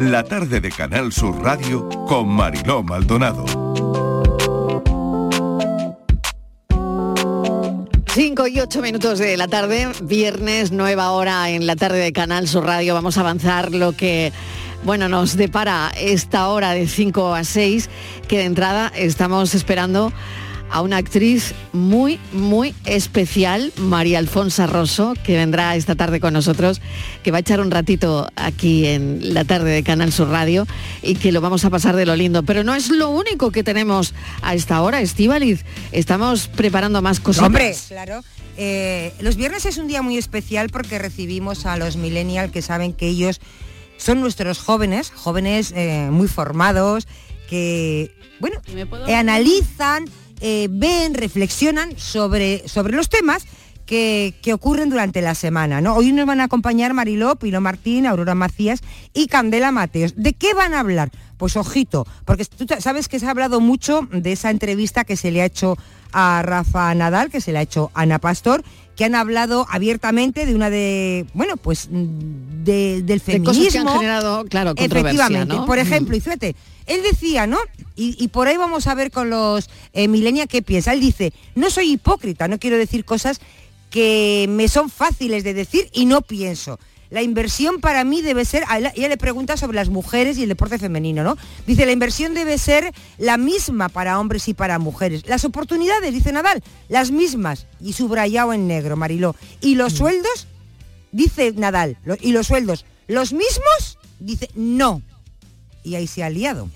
La tarde de Canal Sur Radio con Mariló Maldonado. 5 y 8 minutos de la tarde, viernes, nueva hora en la tarde de Canal Sur Radio. Vamos a avanzar lo que, bueno, nos depara esta hora de 5 a 6, que de entrada estamos esperando a una actriz muy, muy especial, María Alfonsa Rosso, que vendrá esta tarde con nosotros, que va a echar un ratito aquí en la tarde de Canal Sur Radio y que lo vamos a pasar de lo lindo. Pero no es lo único que tenemos a esta hora, Estíbaliz. Estamos preparando más cosas. Hombre, claro. Eh, los viernes es un día muy especial porque recibimos a los millennials que saben que ellos son nuestros jóvenes, jóvenes eh, muy formados, que, bueno, eh, analizan, eh, ven, reflexionan sobre, sobre los temas que, que ocurren durante la semana. ¿no? Hoy nos van a acompañar Mariló, Pilo Martín, Aurora Macías y Candela Mateos. ¿De qué van a hablar? Pues ojito, porque tú sabes que se ha hablado mucho de esa entrevista que se le ha hecho a Rafa Nadal, que se le ha hecho a Ana Pastor, que han hablado abiertamente de una de, bueno, pues de- del De feminismo. cosas que han generado, claro, controversia, Efectivamente. ¿no? Por Mm. ejemplo, y fíjate, él decía, ¿no? Y, y por ahí vamos a ver con los eh, millennials qué piensa. Él dice, no soy hipócrita, no quiero decir cosas que me son fáciles de decir y no pienso. La inversión para mí debe ser, ella le pregunta sobre las mujeres y el deporte femenino, ¿no? Dice, la inversión debe ser la misma para hombres y para mujeres. Las oportunidades, dice Nadal, las mismas. Y subrayado en negro, Mariló. Y los sueldos, dice Nadal, lo- y los sueldos, ¿los mismos? Dice, no. Y ahí se ha liado.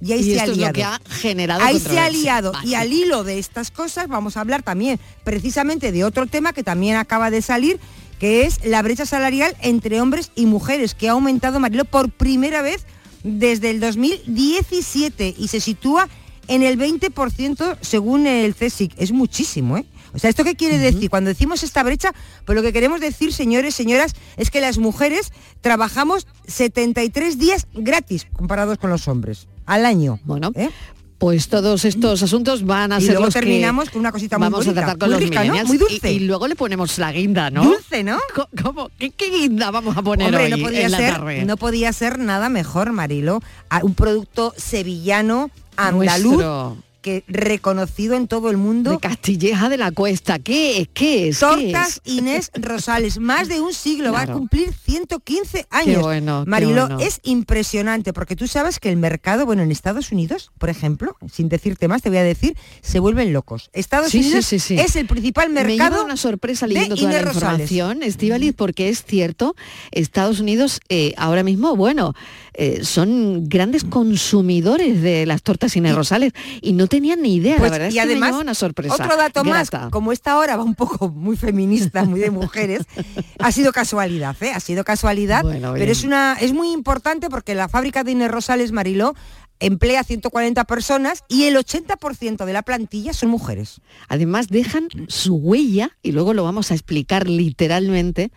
Y ahí Y se ha esto es lo liado. que ha generado Ahí se ha liado. Vale. Y al hilo de estas cosas vamos a hablar también precisamente de otro tema que también acaba de salir, que es la brecha salarial entre hombres y mujeres, que ha aumentado, Marilo, por primera vez desde el 2017 y se sitúa en el 20% según el CSIC. Es muchísimo, ¿eh? O sea, ¿esto qué quiere decir? Cuando decimos esta brecha, pues lo que queremos decir, señores, señoras, es que las mujeres trabajamos 73 días gratis comparados con los hombres al año. Bueno, ¿eh? pues todos estos asuntos van a y ser luego los que terminamos con una cosita muy vamos bonita, a tratar con muy los rica, ¿no? Muy dulce. Y, y luego le ponemos la guinda, ¿no? Dulce, ¿no? ¿Qué, qué guinda vamos a poner Hombre, hoy no podía en la ser, tarde? no podía ser nada mejor, Marilo. Un producto sevillano, andaluz, Nuestro. Que reconocido en todo el mundo. De Castilleja de la Cuesta. ¿Qué es? ¿Qué es? ¿Qué Tortas es? Inés Rosales, más de un siglo, va a cumplir 115 años. bueno, qué bueno. es impresionante porque tú sabes que el mercado, bueno, en Estados Unidos, por ejemplo, sin decirte más, te voy a decir, se vuelven locos. Estados Sí, Unidos sí, sí. es el principal Me mercado lleva una sorpresa de leyendo toda Inés la Rosales. información, Estivaliz, porque es cierto, Estados Unidos eh, ahora mismo, bueno, eh, son grandes consumidores de las tortas Inés Rosales y no tenían ni idea, Pues, la verdad y es que me además, una sorpresa. Otro dato grata. más, como esta hora va un poco muy feminista, muy de mujeres, ha sido casualidad, ¿eh? Ha sido casualidad, Bueno, pero es una es muy importante porque la fábrica de Inés Rosales Mariló emplea 140 personas y el 80% de la plantilla son mujeres. Además dejan su huella, y luego lo vamos a explicar literalmente,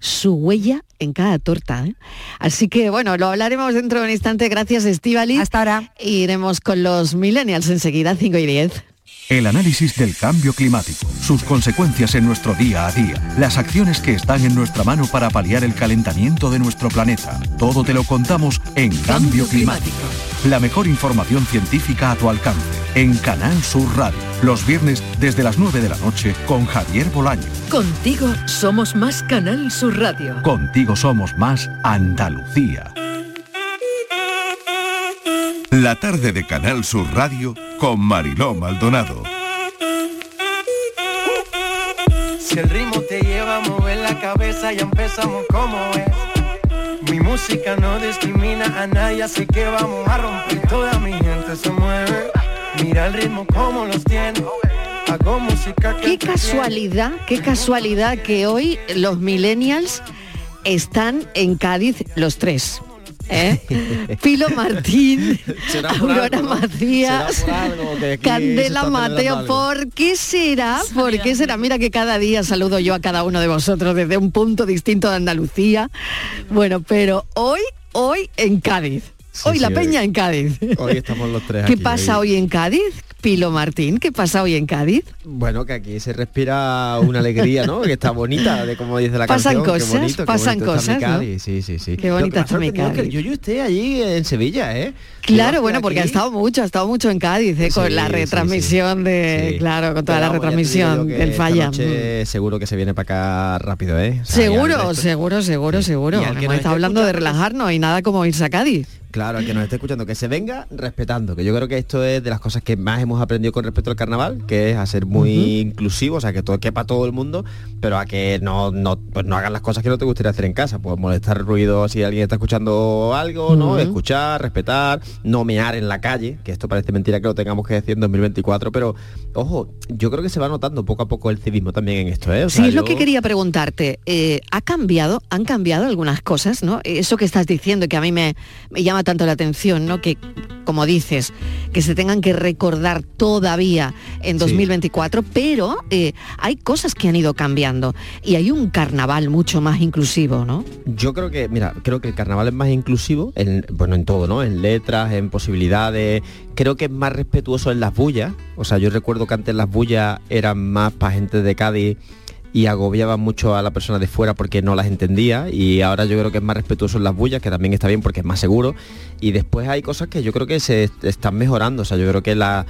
su huella en cada torta. ¿eh? Así que bueno, lo hablaremos dentro de un instante. Gracias, Estivali. Hasta ahora. Iremos con los millennials enseguida, 5 y 10. El análisis del cambio climático, sus consecuencias en nuestro día a día, las acciones que están en nuestra mano para paliar el calentamiento de nuestro planeta. Todo te lo contamos en Cambio Climático. La mejor información científica a tu alcance en Canal Sur Radio. Los viernes desde las 9 de la noche con Javier Bolaño. Contigo somos más Canal Sur Radio. Contigo somos más Andalucía. La tarde de Canal Sur Radio con Mariló Maldonado. Si el ritmo te lleva a mover la cabeza, ya empezamos como es. Mi música no discrimina a nadie, así que vamos a romper. Toda mi gente se mueve. Mira el ritmo como los tiene. Hago música que Qué casualidad, qué casualidad que hoy los millennials están en Cádiz los tres. ¿Eh? Pilo Martín, Será por Aurora. Macías, Será por algo que aquí se Candela Mateo. ¿Por qué será? ¿Por qué será? Mira que cada día saludo yo a cada uno de vosotros desde un punto distinto de Andalucía. Bueno, pero hoy, hoy en Cádiz. hoy sí, la hoy- peña en Cádiz. Hoy estamos los tres ¿Qué aquí, pasa hoy en Cádiz? Pilo Martín, ¿qué pasa hoy en Cádiz? Bueno, que aquí se respira una alegría, ¿no? Que está bonita, de como dice la Pasan canción. qué cosas, qué pasan bonito está mi cosas, ¿no? Cádiz, Sí, sí, sí. Qué bonita está mi Cádiz. que Yo, yo esté allí en Sevilla, ¿eh? Claro, bueno, porque ha estado mucho, ha estado mucho en Cádiz, ¿eh? con la sí, retransmisión de, claro, con toda Pero la retransmisión del falla. noche seguro que se viene para acá rápido, ¿eh? O sea, Seguro, seguro, seguro, seguro. Que Hemos estado hablando de escuchando, relajarnos y nada como irse a Cádiz. Claro, al que nos esté escuchando, que se venga respetando, que yo creo que esto es de las cosas que más hemos aprendido con respecto al carnaval, que es a ser muy inclusivo, o sea, que todo quepa todo el mundo, pero a que no, no, pues no hagan las cosas que no te gustaría hacer en casa, pues molestar ruido si alguien está escuchando algo, ¿no? Escuchar, respetar, no mear en la calle, que esto parece mentira que lo tengamos que decir en 2024, pero ojo, yo creo que se va notando poco a poco el civismo también en esto, ¿eh? O Sí, es lo que quería preguntarte. Eh, ¿Ha cambiado, han cambiado algunas cosas, ¿no? Eso que estás diciendo, que a mí me, me llama tanto la atención, ¿no? Que, como dices, que se tengan que recordar todavía en 2024, pero eh, hay cosas que han ido cambiando y hay un carnaval mucho más inclusivo, ¿no? Yo creo que, mira, creo que el carnaval es más inclusivo, en, bueno, en todo, ¿no? En letras, en posibilidades. Creo que es más respetuoso en las bullas. O sea, yo recuerdo que antes las bullas eran más para gente de Cádiz y agobiaban mucho a la persona de fuera porque no las entendía y ahora yo creo que es más respetuoso en las bullas, que también está bien porque es más seguro. Y después hay cosas que yo creo que se est- están mejorando. O sea, yo creo que la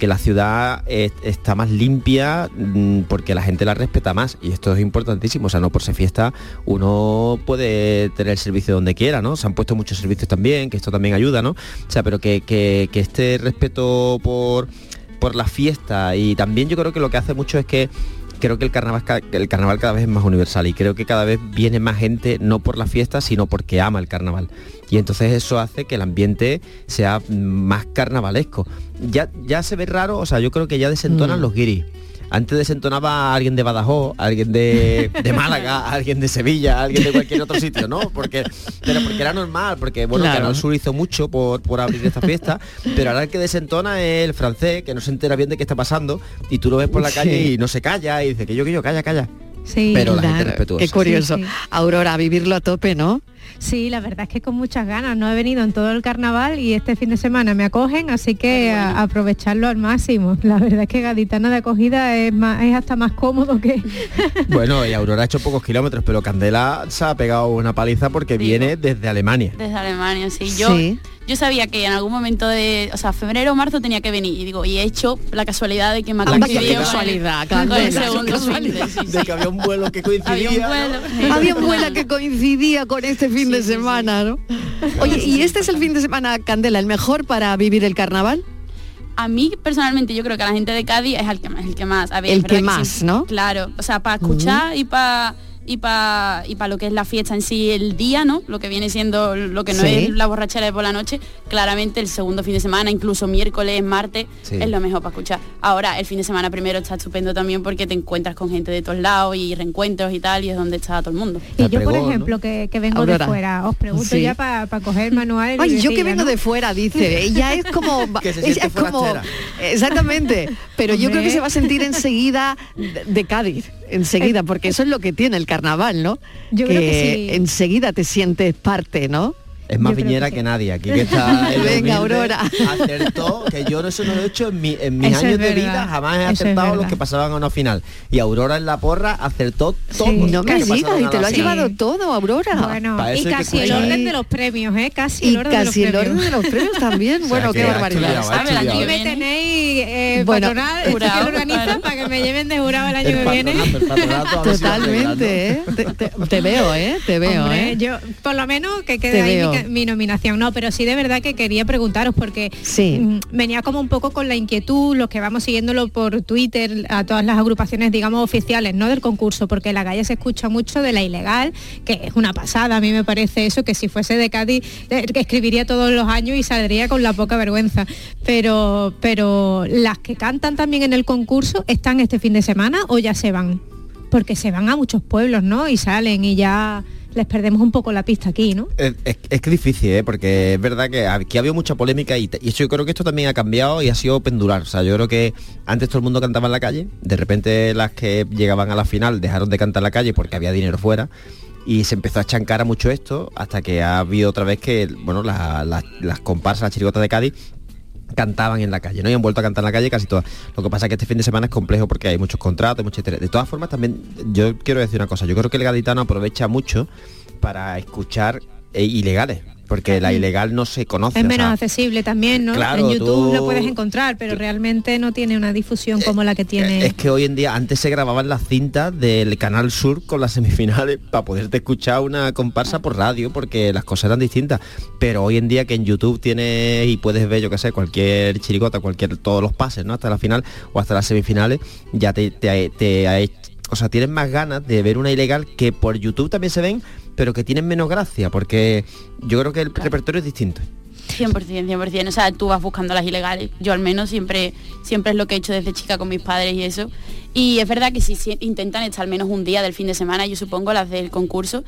que la ciudad es- está más limpia mm, porque la gente la respeta más y esto es importantísimo, o sea, no por ser fiesta uno puede tener el servicio donde quiera, ¿no? Se han puesto muchos servicios también, que esto también ayuda, ¿no? O sea, pero que, que- que este respeto por, por la fiesta y también yo creo que lo que hace mucho es que creo que el carnaval, ca- el carnaval cada vez es más universal y creo que cada vez viene más gente no por la fiesta, sino porque ama el carnaval. Y entonces eso hace que el ambiente sea más carnavalesco. Ya, ya se ve raro, o sea, yo creo que ya desentonan Mm. los guiris. Antes desentonaba a alguien de Badajoz, a alguien de, de Málaga, a alguien de Sevilla, a alguien de cualquier otro sitio, ¿no? Porque, pero porque era normal, porque bueno, Claro. Canal Sur hizo mucho por, por abrir esta fiesta, pero ahora el que desentona es el francés, que no se entera bien de qué está pasando, y tú lo ves por la calle Sí. y no se calla, y dice que yo, que yo, calla, calla. Sí, pero la gente respetuosa. Qué curioso. Sí, sí. Aurora, a vivirlo a tope, ¿no? Sí, la verdad es que con muchas ganas. No he venido en todo el carnaval y este fin de semana me acogen, así que a- aprovecharlo al máximo. La verdad es que Gaditana de acogida es, más, es hasta más cómodo que... Bueno, y Aurora ha hecho pocos kilómetros, pero Candela se ha pegado una paliza porque viene desde Alemania. Desde Alemania, sí. Yo, Sí. Yo sabía que en algún momento de, o sea, febrero o marzo tenía que venir. Y digo, y he hecho la casualidad de que me ha qué coincidido casualidad, con el, con el Candela, qué segundo fin casualidad. de, que había un vuelo que coincidía. Había un vuelo. sí. Había un vuelo que coincidía con este fin de semana, ¿no? Oye, ¿y este es el fin de semana, Candela, el mejor para vivir el carnaval? A mí personalmente yo creo que a la gente de Cádiz es el que más, el que más. A ver, El que más, sí, ¿no? Claro, o sea, para escuchar y para y para y para lo que es la fiesta en sí el día, ¿no? Lo que viene siendo lo que no Sí. es la borrachera de por la noche, claramente el segundo fin de semana, incluso miércoles, martes, Sí. es lo mejor para escuchar. Ahora, el fin de semana primero está estupendo también porque te encuentras con gente de todos lados y reencuentros y tal, y es donde está todo el mundo. Y yo, por ejemplo, que, que vengo Aurora. de fuera, os pregunto Sí. ya para coger manual. Ay, yo que vengo de fuera, dice. Ella es como... Que se ella siente es como exactamente. Pero yo creo que se va a sentir enseguida de, de Cádiz. Enseguida, porque eso es lo que tiene el carnaval, ¿no? Yo creo que sí. enseguida te sientes parte, ¿no? Es más viñera que nadie. Aquí que está el Venga, Aurora. Acertó, que yo no eso no lo he hecho en, mi- en mis Eso años de vida, jamás he acertado los que pasaban a una final. Y Aurora en la porra acertó todo. Sí. No me digas, y te lo has final. llevado todo, Aurora. Bueno, y casi el orden de los premios, ¿eh? Casi el orden casi de el orden de los premios también. O sea, bueno, qué ha barbaridad. ha aquí me tenéis eh, Bueno, patronal, esto que jurado, organiza para que me lleven de jurado el año que viene. Totalmente, ¿eh? Te, veo, ¿eh? Te veo, ¿eh? yo por lo menos que quede ahí. Mi, nominación. No, pero sí de verdad que quería preguntaros porque Sí. mm, venía como un poco con la inquietud, los que vamos siguiéndolo por Twitter, a todas las agrupaciones, digamos, oficiales, ¿no? Del concurso, porque la calle se escucha mucho de la ilegal, que es una pasada, a mí me parece eso, que si fuese de Cádiz, eh, que escribiría todos los años y saldría con la poca vergüenza. Pero, pero las que cantan también en el concurso, ¿están este fin de semana o ya se van? Porque se van a muchos pueblos, ¿no? Y salen y ya les perdemos un poco la pista aquí, ¿no? Es, es- es que difícil, ¿eh? porque es verdad que aquí ha habido mucha polémica y, y yo creo que esto también ha cambiado y ha sido pendular. O sea, yo creo que antes todo el mundo cantaba en la calle, de repente las que llegaban a la final dejaron de cantar en la calle porque había dinero fuera y se empezó a chancar a mucho esto hasta que ha habido otra vez que, bueno, la- la- las comparsas, las chirigotas de Cádiz cantaban en la calle, ¿no? Y han vuelto a cantar en la calle casi todas. Lo que pasa es que este fin de semana es complejo porque hay muchos contratos, muchos. De todas formas, también yo quiero decir una cosa. Yo creo que el gaditano aprovecha mucho para escuchar eh, ilegales, porque la ilegal no se conoce. Es o menos sea, accesible también, ¿no? claro, en YouTube tú- lo puedes encontrar, pero realmente no tiene una difusión como la que tiene. Es que hoy en día, antes se grababan las cintas del Canal Sur con las semifinales para poderte escuchar una comparsa por radio, porque las cosas eran distintas. Pero hoy en día que en YouTube tienes y puedes ver, yo qué sé, cualquier chirigota, cualquier, todos los pases, ¿no? Hasta la final o hasta las semifinales, ya te, te, te ha hecho- o sea, tienes más ganas de ver una ilegal que por YouTube también se ven, pero que tienen menos gracia, porque yo creo que el repertorio es distinto. 100%, 100%. O sea, tú vas buscando las ilegales. Yo al menos siempre, siempre es lo que he hecho desde chica con mis padres y eso. Y es verdad que si, si intentan estar al menos un día del fin de semana, yo supongo las del concurso,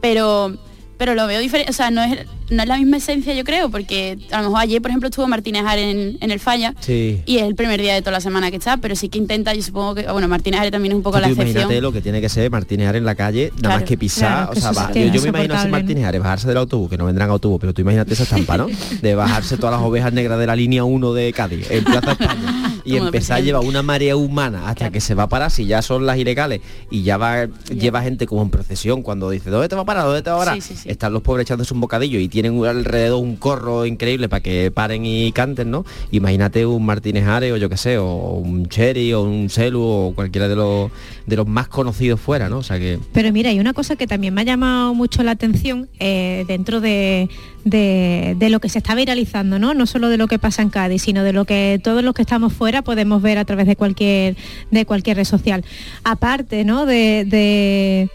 pero pero lo veo diferente, o sea, no es, no es la misma esencia yo creo, porque a lo mejor ayer, por ejemplo, estuvo Martínez Are en, en el Falla Sí. y es el primer día de toda la semana que está, pero sí que intenta, yo supongo que, bueno, Martínez Are también es un poco la imagínate excepción. lo que tiene que ser Martínez Ares en la calle, nada Claro, más que pisar, claro, o sea, va- yo, yo me imagino insoportable, Martínez Ares, bajarse del autobús, que no vendrán autobús, pero tú imagínate esa estampa, ¿no? De bajarse todas las ovejas negras de la línea 1 de Cádiz, en Plaza España, y empezar a llevar una marea humana hasta que se va a parar, si ya son las ilegales, y ya va, lleva gente como en procesión, cuando dice, ¿dónde te va a parar? ¿Dónde te va a parar? Sí, sí, sí. Están los pobres echándose un bocadillo y tienen alrededor un corro increíble para que paren y canten, ¿no? Imagínate un Martínez Ares o yo qué sé, o un Cherry o un Celu o cualquiera de los de los más conocidos fuera, ¿no? O sea que Pero mira, hay una cosa que también me ha llamado mucho la atención eh, dentro de, de- lo que se está viralizando, ¿no? No solo de lo que pasa en Cádiz, sino de lo que todos los que estamos fuera podemos ver a través de cualquier, de cualquier red social. Aparte, ¿no? de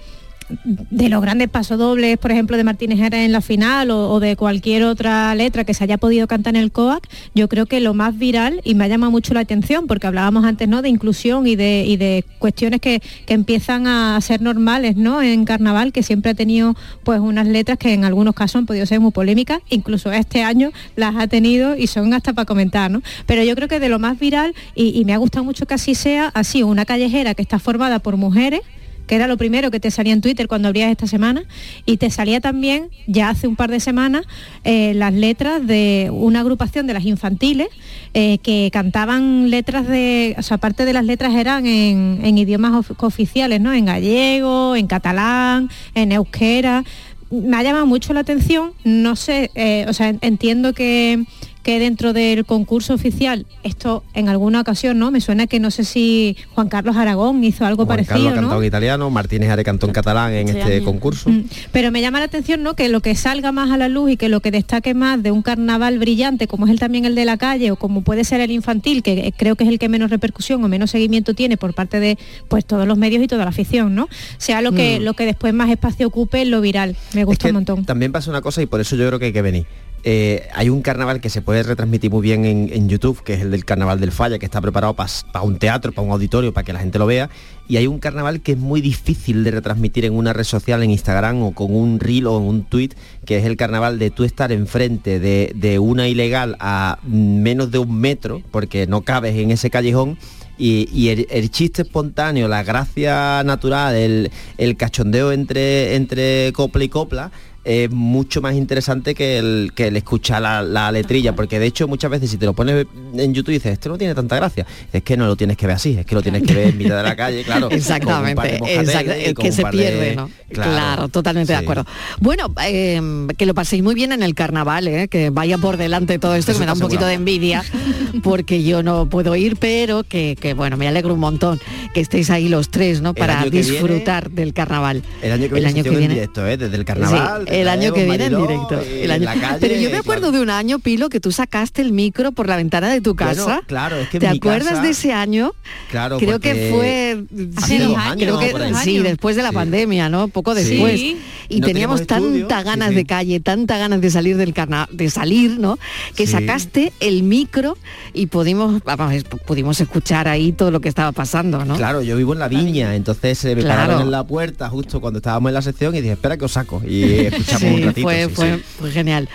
de los grandes pasodobles, por ejemplo, de Martínez Jara en la final o, de cualquier otra letra que se haya podido cantar en el COAC, yo creo que lo más viral y me ha llamado mucho la atención porque hablábamos antes ¿no? de inclusión y de, y de cuestiones que, que empiezan a ser normales ¿no? en carnaval, que siempre ha tenido pues unas letras que en algunos casos han podido ser muy polémicas, incluso este año las ha tenido y son hasta para comentar, ¿no? Pero yo creo que de lo más viral, y, y me ha gustado mucho que así sea, sido una callejera que está formada por mujeres que era lo primero que te salía en Twitter cuando abrías esta semana, y te salía también, ya hace un par de semanas, eh, las letras de una agrupación de las infantiles eh, que cantaban letras de, o sea, aparte de las letras eran en, idiomas of- oficiales, ¿no? En gallego, en catalán, en euskera. Me ha llamado mucho la atención, no sé, eh, o sea, en- entiendo que que dentro del concurso oficial, esto en alguna ocasión, ¿no? Me suena que no sé si Juan Carlos Aragón hizo algo Juan parecido, Carlos ha ¿no? en italiano, Martínez Are cantó en catalán en Sí, este año. concurso. Mm, Pero me llama la atención ¿no? que lo que salga más a la luz y que lo que destaque más de un carnaval brillante, como es el también el de la calle o como puede ser el infantil, que eh, creo que es el que menos repercusión o menos seguimiento tiene por parte de pues todos los medios y toda la afición, ¿no? Sea lo que Mm. lo que después más espacio ocupe en lo viral. Me gusta un montón. También pasa una cosa y por eso yo creo que hay que venir. Eh, hay un carnaval que se puede retransmitir muy bien en, YouTube, que es el del Carnaval del Falla, que está preparado para un teatro, para un auditorio, para que la gente lo vea. Y hay un carnaval que es muy difícil de retransmitir en una red social, en Instagram o con un reel o en un tweet, que es el carnaval de tú estar enfrente de, una ilegal a menos de un metro, porque no cabes en ese callejón. Y, el chiste espontáneo, la gracia natural, el, el cachondeo entre, entre copla y copla, es mucho más interesante que el, que el escuchar la, la letrilla, porque de hecho muchas veces si te lo pones en YouTube dices, esto no tiene tanta gracia, es que no lo tienes que ver así, es que lo tienes que ver en mitad de la calle, claro. Exactamente, es que se de- pierde, ¿no? Claro, totalmente de acuerdo. Bueno, eh, que lo paséis muy bien en el carnaval, ¿eh? que vaya por delante todo esto, Eso que me da un poquito de envidia, porque yo no puedo ir, pero que, que, bueno, me alegro un montón que estéis ahí los tres, ¿no? Para año disfrutar del carnaval. El año que viene, sección en directo, ¿eh? desde el carnaval. Sí, el año que viene en directo. el año- calle, Pero yo me acuerdo de un año, Pilo, que tú sacaste el micro por la ventana de tu Bueno, casa. claro, es que ¿Te mi acuerdas casa- de ese año? Claro, Creo que fue sí, dos años, creo que por ahí. sí, después de la pandemia, ¿no? Poco después. Sí. Y No teníamos teníamos estudio, tanta sí, ganas sí. de calle, tanta ganas de salir del carnaval, de salir, ¿no? Que Sí. sacaste el micro y pudimos, vamos, pudimos escuchar ahí todo lo que estaba pasando, ¿no? Claro, yo vivo en la viña, entonces eh, me Claro. pararon en la puerta justo cuando estábamos en la sección y dije, espera que os saco. Y escuchamos Sí, un ratito. fue, sí, fue, sí. fue genial.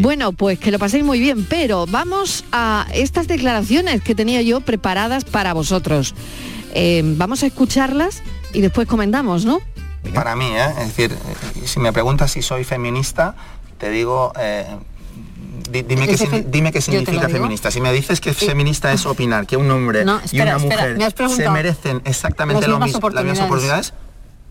Bueno, pues que lo paséis muy bien, pero vamos a estas declaraciones que tenía yo preparadas para vosotros. Eh, vamos a escucharlas y después comentamos, ¿no? Para mí, ¿eh? es decir, eh, si me preguntas si soy feminista, te digo, eh, di- dime, qué, fe- dime qué significa feminista. Si me dices que feminista es opinar que un hombre No, y espera, una espera, mujer me has se merecen exactamente Las lo mismo, las mismas oportunidades.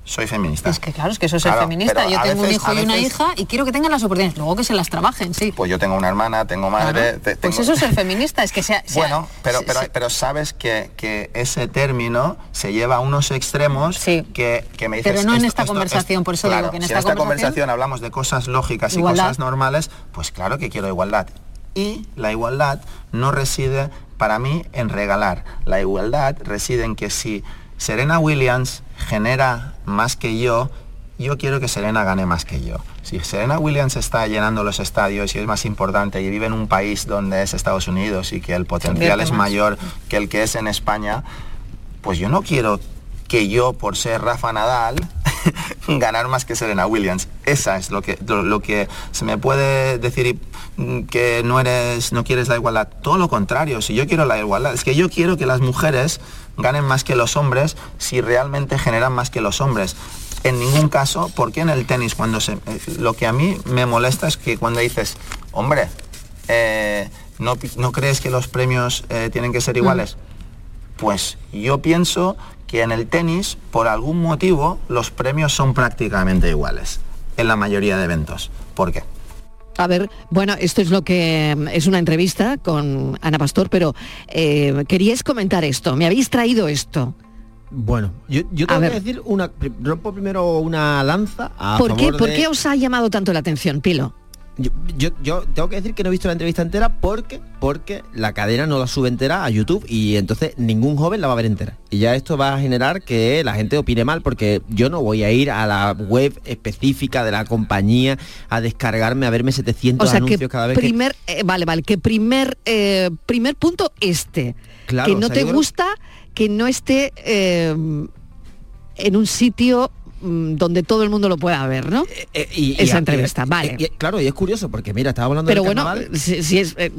Soy feminista. Es que claro, es que eso es ser Claro, feminista. pero Yo tengo un hijo y una veces- hija y quiero que tengan las oportunidades, luego que se las trabajen, sí. Pues yo tengo una hermana, tengo madre, te- Pues eso es ser feminista, es que sea... sea- Bueno, pero, pero, sabes que, que ese término se lleva a unos extremos que, que me dices... Pero no en esta esto- conversación, por eso digo claro, que en si esta esta conversación- conversación hablamos de cosas lógicas y Igualdad. cosas normales, pues claro que quiero igualdad. Y la igualdad no reside para mí en regalar. La igualdad reside en que si Serena Williams genera más que yo, yo quiero que Serena gane más que yo. Si Serena Williams está llenando los estadios y es más importante y vive en un país donde es Estados Unidos y que el potencial es mayor que el que es en España, pues yo no quiero que yo, por ser Rafa Nadal, ganar más que Serena Williams. Esa es lo que, lo, lo que se me puede decir y, mm, que no eres, no quieres la igualdad. Todo lo contrario, si yo quiero la igualdad, es que yo quiero que las mujeres ganen más que los hombres si realmente generan más que los hombres. En ningún caso, porque en el tenis cuando se, eh, lo que a mí me molesta es que cuando dices, hombre, eh, ¿no, ¿no crees que los premios eh, tienen que ser iguales? Pues yo pienso que en el tenis, por algún motivo, los premios son prácticamente iguales en la mayoría de eventos. ¿Por qué? A ver, bueno, esto es lo que es una entrevista con Ana Pastor, pero eh, queríais comentar esto, me habéis traído esto. Bueno, yo, yo A tengo que ver. decir una, rompo primero una lanza a ¿Por qué, ¿Por de- qué os ha llamado tanto la atención, Pilo? Yo, yo, yo tengo que decir que no he visto la entrevista entera porque porque la cadena no la sube entera a YouTube y entonces ningún joven la va a ver entera. Y ya esto va a generar que la gente opine mal porque yo no voy a ir a la web específica de la compañía a descargarme, a verme 700 O sea anuncios que cada vez que... primer, eh, vale, vale, que primer, eh, primer punto este, Claro, que o no sea, te creo- gusta que no esté eh, en un sitio donde todo el mundo lo pueda ver, ¿no? Eh, y- y- Esa y- entrevista, y- vale. claro, y es curioso porque mira, estaba hablando Pero del bueno, carnaval. si, si es eh,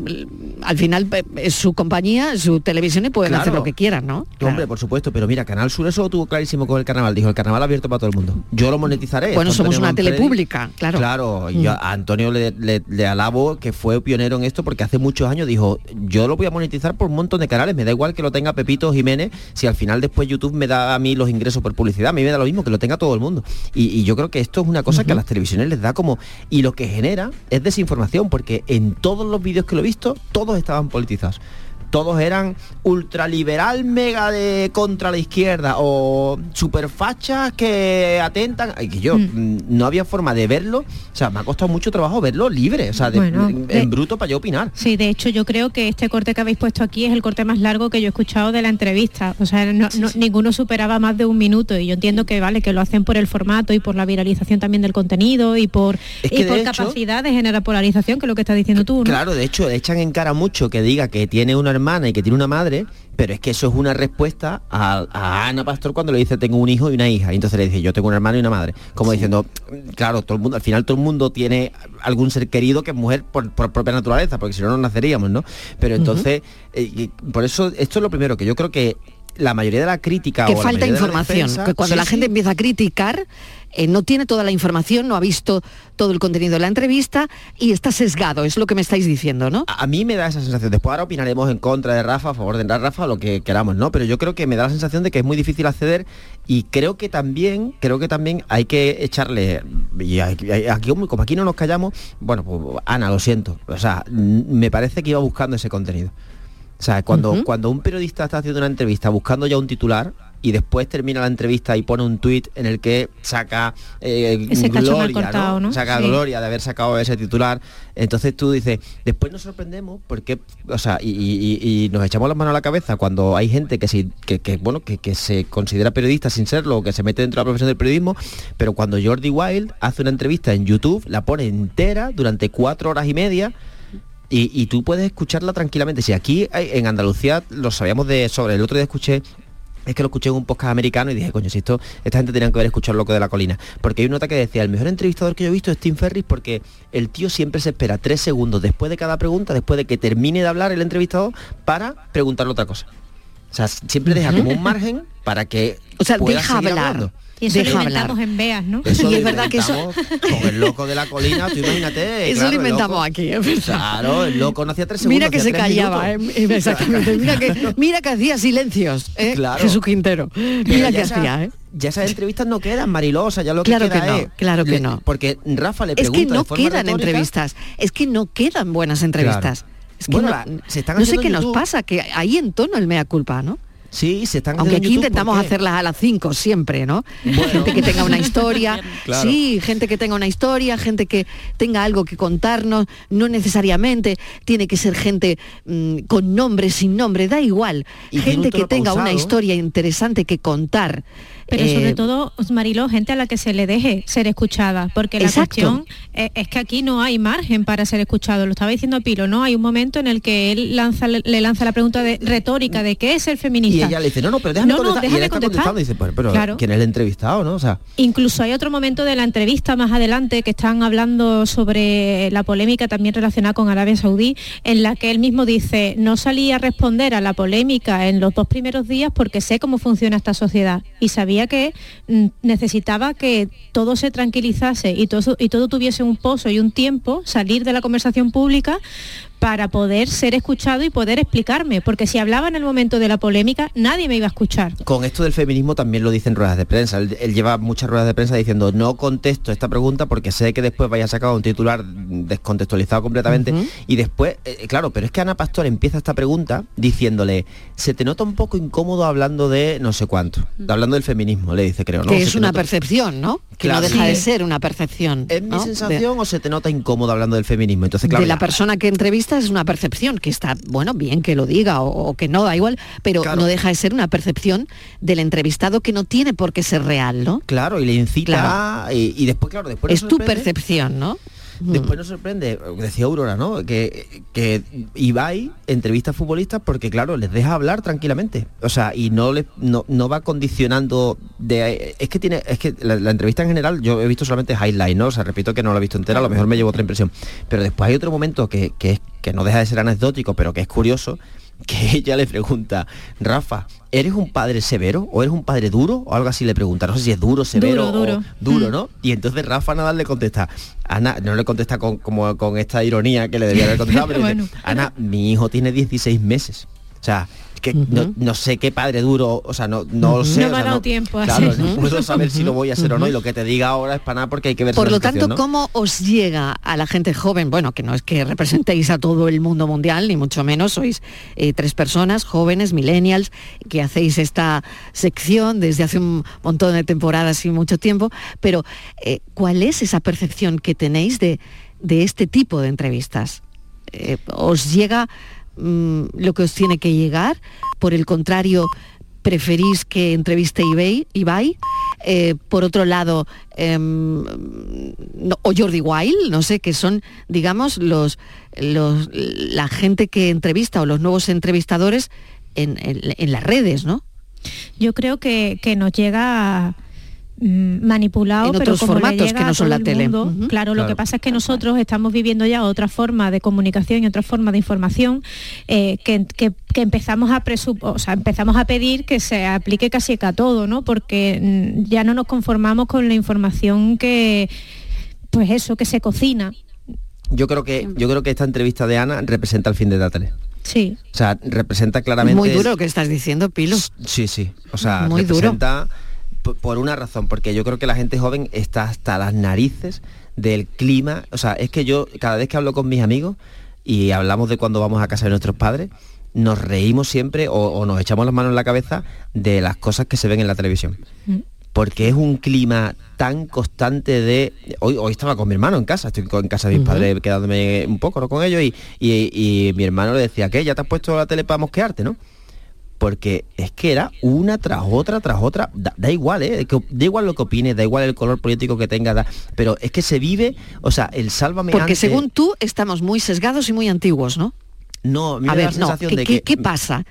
al final eh, es su compañía, su televisión y pueden Claro. hacer lo que quieran, ¿no? Hombre, por supuesto, pero mira, Canal Sur eso lo tuvo clarísimo con el carnaval. Dijo, el carnaval abierto para todo el mundo. Yo lo monetizaré. Bueno, somos Antonio una tele pública, claro. Claro, Mm. yo a Antonio le, le- le alabo que fue pionero en esto porque hace muchos años dijo, yo lo voy a monetizar por un montón de canales, me da igual que lo tenga Pepito Jiménez, si al final después YouTube me da a mí los ingresos por publicidad, a mí me da lo mismo, que lo tenga todo el mundo. Y, y yo creo que esto es una cosa que a las televisiones les da como... Y lo que genera es desinformación, porque en todos los vídeos que lo he visto, todos estaban politizados todos eran ultraliberal mega de contra la izquierda o superfachas que atentan. Y que yo mm, no había forma de verlo. O sea me ha costado mucho trabajo verlo libre o sea de- Bueno, en, de- en bruto para yo opinar. Sí, de hecho yo creo que este corte que habéis puesto aquí es el corte más largo que yo he escuchado de la entrevista. O sea, no- no- ninguno superaba más de un minuto y yo entiendo que vale, que lo hacen por el formato y por la viralización también del contenido y por, Es y por de hecho- capacidad de generar polarización, que es lo que estás diciendo tú, ¿no? Claro, de hecho, echan en cara mucho que diga que tiene una hermana y que tiene una madre, pero es que eso es una respuesta a, a Ana Pastor cuando le dice tengo un hijo y una hija. Y entonces le dice yo tengo un hermano y una madre. Como diciendo, claro, todo el mundo, al final todo el mundo tiene algún ser querido que es mujer por, por propia naturaleza, porque si no no naceríamos, ¿no? Pero entonces, eh, por eso, esto es lo primero, que yo creo que la mayoría de la crítica que o falta información, defensa- que cuando Sí, la sí. gente empieza a criticar, eh, no tiene toda la información, no ha visto todo el contenido de la entrevista y está sesgado, es lo que me estáis diciendo, ¿no? A, a mí me da esa sensación. Después ahora opinaremos en contra de Rafa, a favor de Rafa, lo que queramos, ¿no? Pero yo creo que me da la sensación de que es muy difícil acceder y creo que también, creo que también hay que echarle, y aquí, como aquí no nos callamos, bueno, pues Ana, lo siento. O sea, me parece que iba buscando ese contenido. O sea, cuando, cuando un periodista está haciendo una entrevista buscando ya un titular y después termina la entrevista y pone un tuit en el que saca eh, gloria, cortado, ¿no? Saca Sí. gloria de haber sacado ese titular. Entonces tú dices, después nos sorprendemos porque, o sea, y, y- y- y nos echamos las manos a la cabeza cuando hay gente que sí, que, que, bueno, que, que se considera periodista sin serlo, o que se mete dentro de la profesión del periodismo, pero cuando Jordi Wild hace una entrevista en YouTube, la pone entera durante cuatro horas y media. Y, y tú puedes escucharla tranquilamente. Si aquí hay- en Andalucía lo sabíamos de sobre, el otro día escuché es que lo escuché en un podcast americano y dije, coño, si esto, esta gente tenía que haber escuchado Loco de la Colina. Porque hay una nota que decía, el mejor entrevistador que yo he visto es Tim Ferris porque el tío siempre se espera tres segundos después de cada pregunta, después de que termine de hablar el entrevistador, para preguntarle otra cosa. O sea, siempre deja como un margen para que O sea, pueda deja seguir hablar. hablando. Y eso Deja lo hablar. inventamos en Beas, ¿no? Eso Y es verdad que eso- Con el loco de la colina, tú imagínate. Eso claro, lo inventamos loco- aquí, es verdad. Claro, el loco no hacía tres segundos. Mira que se callaba, eh, exactamente. Mira que, mira que hacía silencios, eh, Claro. Jesús Quintero. Mira que hacía, ¿eh? Ya esas entrevistas no quedan, Marilosa, ya lo que Claro queda que no, es- claro que le- no. Porque Rafa le Es pregunta que no de forma quedan retórica- entrevistas, es que no quedan buenas entrevistas. Claro. Es que Bueno, no, la- se están no sé qué en nos YouTube. pasa, que ahí entono el mea culpa, ¿no? Sí, se están Aunque aquí YouTube intentamos hacerlas a las 5 siempre, ¿no? Gente que tenga una historia, Claro. sí, gente que tenga una historia, gente que tenga algo que contarnos, no necesariamente tiene que ser gente mm, con nombre, sin nombre, da igual. Y gente que tenga una historia interesante que contar. Pero Eh, sobre todo, Mariló, gente a la que se le deje ser escuchada, porque la Exacto. cuestión eh, es que aquí no hay margen para ser escuchado. Lo estaba diciendo Pilo, ¿no? Hay un momento en el que él lanza, le, lanza la pregunta de retórica de qué es el Y feminista. ella le dice, no, no, pero déjame No, no, contestar. y él déjame está contestar. contestando y dice, pues, pero Claro. ¿quién es el entrevistado, no? O sea, Incluso hay otro momento de la entrevista más adelante que están hablando sobre la polémica también relacionada con Arabia Saudí, en la que él mismo dice, no salí a responder a la polémica en los dos primeros días porque sé cómo funciona esta sociedad y sabía que mm, necesitaba que todo se tranquilizase y todo, y todo tuviese un pozo y un tiempo, salir de la conversación pública para poder ser escuchado y poder explicarme, porque si hablaba en el momento de la polémica nadie me iba a escuchar. Con esto del feminismo también lo dicen ruedas de prensa. Él, él lleva muchas ruedas de prensa diciendo no contesto esta pregunta porque sé que después vaya a sacar un titular descontextualizado completamente. Y después, eh, claro, pero es que Ana Pastor empieza esta pregunta diciéndole, se te nota un poco incómodo hablando de no sé cuánto, hablando del feminismo, le dice, creo, ¿no? Que es una nota- percepción, ¿no? Que Claro. no deja de ser una percepción. ¿Es mi sensación o se te nota incómodo hablando del feminismo? Entonces, claro, de la ya- persona que entrevista es una percepción que está, bueno, bien que lo diga o, o que no, da igual, pero no deja de ser una percepción del entrevistado que no tiene por qué ser real, ¿no? Claro, y le incita Claro. y, y después, claro, después Es tu percepción, ¿no? Después nos sorprende, decía Aurora, ¿no? Que, que Ibai entrevista a futbolistas porque, claro, les deja hablar tranquilamente. O sea, y no le, no, no va condicionando de. Es que tiene. Es que la, la entrevista en general, yo he visto solamente highlight, ¿no? O sea, repito que no la he visto entera, a lo mejor me llevo otra impresión. Pero después hay otro momento que, que, es- que no deja de ser anecdótico, pero que es curioso, que ella le pregunta, Rafa, ¿eres un padre severo? ¿O eres un padre duro? O algo así le pregunta. No sé si es duro, severo Duro, duro. o duro, Mm. ¿no? Y entonces Rafa Nadal le contesta, Ana, no le contesta con, como, con esta ironía que le debía haber contestado, pero dice, Bueno. Ana, mi hijo tiene 16 meses. O sea, que no, no sé qué padre duro, o sea, no, no lo Ujú. sé. No me ha sea, dado tiempo a Claro, hacer. no puedo saber si lo voy a hacer o no, y lo que te diga ahora es para nada porque hay que ver Por lo tanto. ¿cómo os llega a la gente joven? Bueno, que no es que representéis a todo el mundo mundial, ni mucho menos, sois eh, tres personas, jóvenes, millennials, que hacéis esta sección desde hace un montón de temporadas y mucho tiempo, pero eh, ¿cuál es esa percepción que tenéis de, de este tipo de entrevistas? Eh, ¿Os llega mm, lo que os tiene que llegar? Por el contrario, preferís que entreviste Ibai, Ibai? Eh, por otro lado, em, o Jordi Wild, no sé, que son, digamos, los, los la gente que entrevista o los nuevos entrevistadores en, en- las redes, ¿no? Yo creo que, que nos llega manipulado, En pero otros como le formatos llega que no son la el tele. mundo. Claro, lo Claro. que pasa es que nosotros estamos viviendo ya otra forma de comunicación y otra forma de información eh, que, que- que empezamos a presup- o sea, empezamos a pedir que se aplique casi que a todo, ¿no? Porque mm, ya no nos conformamos con la información que, pues eso, que se cocina. Yo creo que yo creo que esta entrevista de Ana representa el fin de la tele. Sí. O sea, representa claramente Muy duro lo que estás diciendo, Pilo. Sí, sí. O sea, Muy duro. representa p- por una razón, porque yo creo que la gente joven está hasta las narices del clima. O sea, es que yo cada vez que hablo con mis amigos y hablamos de cuando vamos a casa de nuestros padres, nos reímos siempre o, o nos echamos las manos en la cabeza de las cosas que se ven en la televisión. Porque es un clima tan constante de... Hoy, hoy estaba con mi hermano en casa, estoy con- en casa de mis padres quedándome un poco ¿no? con ellos y, y- y mi hermano le decía, ¿qué? ¿Ya te has puesto la tele para mosquearte, no? Porque es que era una tras otra, tras otra, da, da igual, ¿eh? Da igual lo que opines, da igual el color político que tenga, da- pero es que se vive, o sea, el sálvame Porque antes- según tú estamos muy sesgados y muy antiguos, ¿no? No, a mí a me da ver, la no, sensación ¿qué, de qué- que... qué pasa?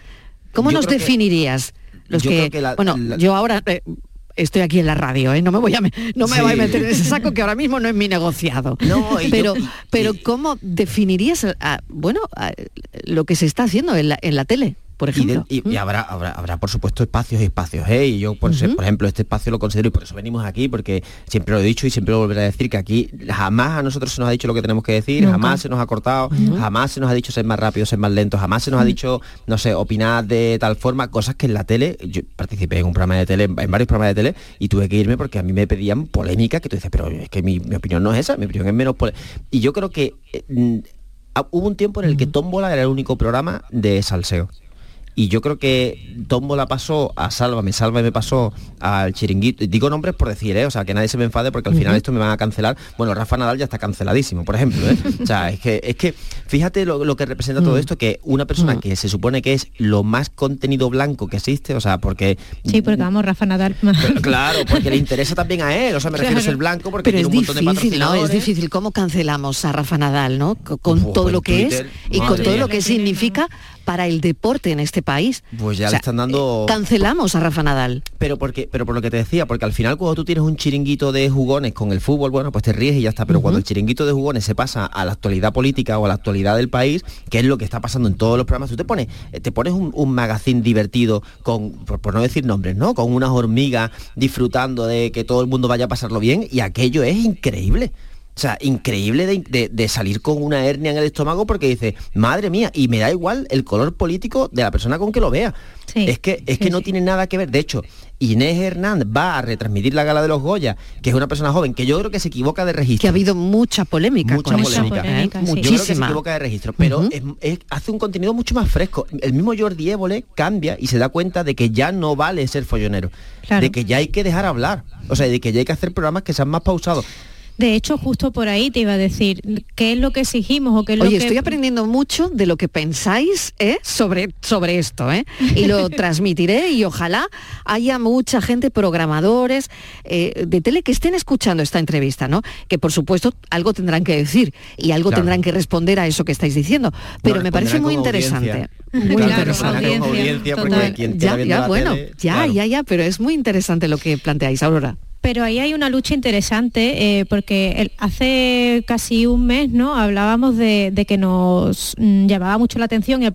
¿Cómo nos que- definirías los que, creo que la- bueno, la- yo ahora eh, estoy aquí en la radio, ¿eh? no me voy a me- no me Sí. voy a meter en ese saco que ahora mismo no es mi negociado. No, pero yo- y- pero cómo definirías a- bueno a- lo que se está haciendo en la, en la tele, por Y, de- ejemplo? y- y habrá, habrá, habrá, por supuesto espacios y espacios, ¿eh? Y yo, por, ejemplo, este espacio lo considero y por eso venimos aquí, porque siempre lo he dicho y siempre lo volveré a decir, que aquí jamás a nosotros se nos ha dicho lo que tenemos que decir, Nunca. jamás se nos ha cortado, jamás se nos ha dicho ser más rápido, ser más lento, jamás se nos ha dicho, no sé, opinar de tal forma, cosas que en la tele, yo participé en un programa de tele, en varios programas de tele, y tuve que irme porque a mí me pedían polémica, que tú dices, pero es que mi, mi opinión no es esa, mi opinión es menos pole-". Y yo creo que eh, mm, hubo un tiempo en el que Tómbola era el único programa de salseo. Y yo creo que Tómbola pasó a Sálvame, Sálvame pasó al Chiringuito. Digo nombres por decir, ¿eh? O sea, que nadie se me enfade porque al final esto me van a cancelar. Bueno, Rafa Nadal ya está canceladísimo, por ejemplo, ¿eh? O sea, es que, es que fíjate lo, lo que representa todo Mm. esto, que una persona Mm. que se supone que es lo más contenido blanco que existe, o sea, porque... Sí, porque vamos, Rafa Nadal. Claro, porque le interesa también a él, o sea, me refiero a ser blanco porque Pero es tiene un montón de difícil, ¿no? Es patrocinadores. difícil. ¿Cómo cancelamos a Rafa Nadal, ¿no? Co- Con Uf, todo lo que Twitter, es y con todo lo que significa para el deporte en este país. Pues ya O le están dando... Cancelamos a Rafa Nadal. Pero porque, pero por lo que te decía, porque al final cuando tú tienes un chiringuito de jugones con el fútbol, bueno, pues te ríes y ya está. Pero cuando el chiringuito de jugones se pasa a la actualidad política o a la actualidad del país, que es lo que está pasando en todos los programas, tú te pones, eh, te pones un, un magazine divertido con, por, por no decir nombres, ¿no? Con unas hormigas disfrutando de que todo el mundo vaya a pasarlo bien y aquello es increíble. O sea, increíble de, de- de salir con una hernia en el estómago porque dice, madre mía, y me da igual el color político de la persona con que lo vea. es que, es que no tiene nada que ver. De hecho, Inés Hernández va a retransmitir la gala de los Goya, que es una persona joven, que yo creo que se equivoca de registro. Que ha habido mucha polémica mucha con eso, polémica. ¿eh? Yo creo que se equivoca de registro, pero es- es- hace un contenido mucho más fresco. El mismo Jordi Évole cambia y se da cuenta de que ya no vale ser follonero, de que ya hay que dejar hablar, o sea, de que ya hay que hacer programas que sean más pausados. De hecho, justo por ahí te iba a decir, ¿qué es lo que exigimos o qué es lo Oye, que... estoy aprendiendo mucho de lo que pensáis ¿eh? sobre, sobre esto, ¿eh? y lo transmitiré y ojalá haya mucha gente, programadores eh, de tele que estén escuchando esta entrevista, ¿no? Que por supuesto algo tendrán que decir y algo Claro. tendrán que responder a eso que estáis diciendo. Pero me parece muy interesante. audiencia. Muy Claro, interesante. audiencia, porque quien Ya, viendo ya, la bueno, tele, ya, claro. ya, ya, pero es muy interesante lo que planteáis, Aurora. Pero ahí hay una lucha interesante eh, porque el- hace casi un mes no hablábamos de, de que nos mm, llamaba mucho la atención y,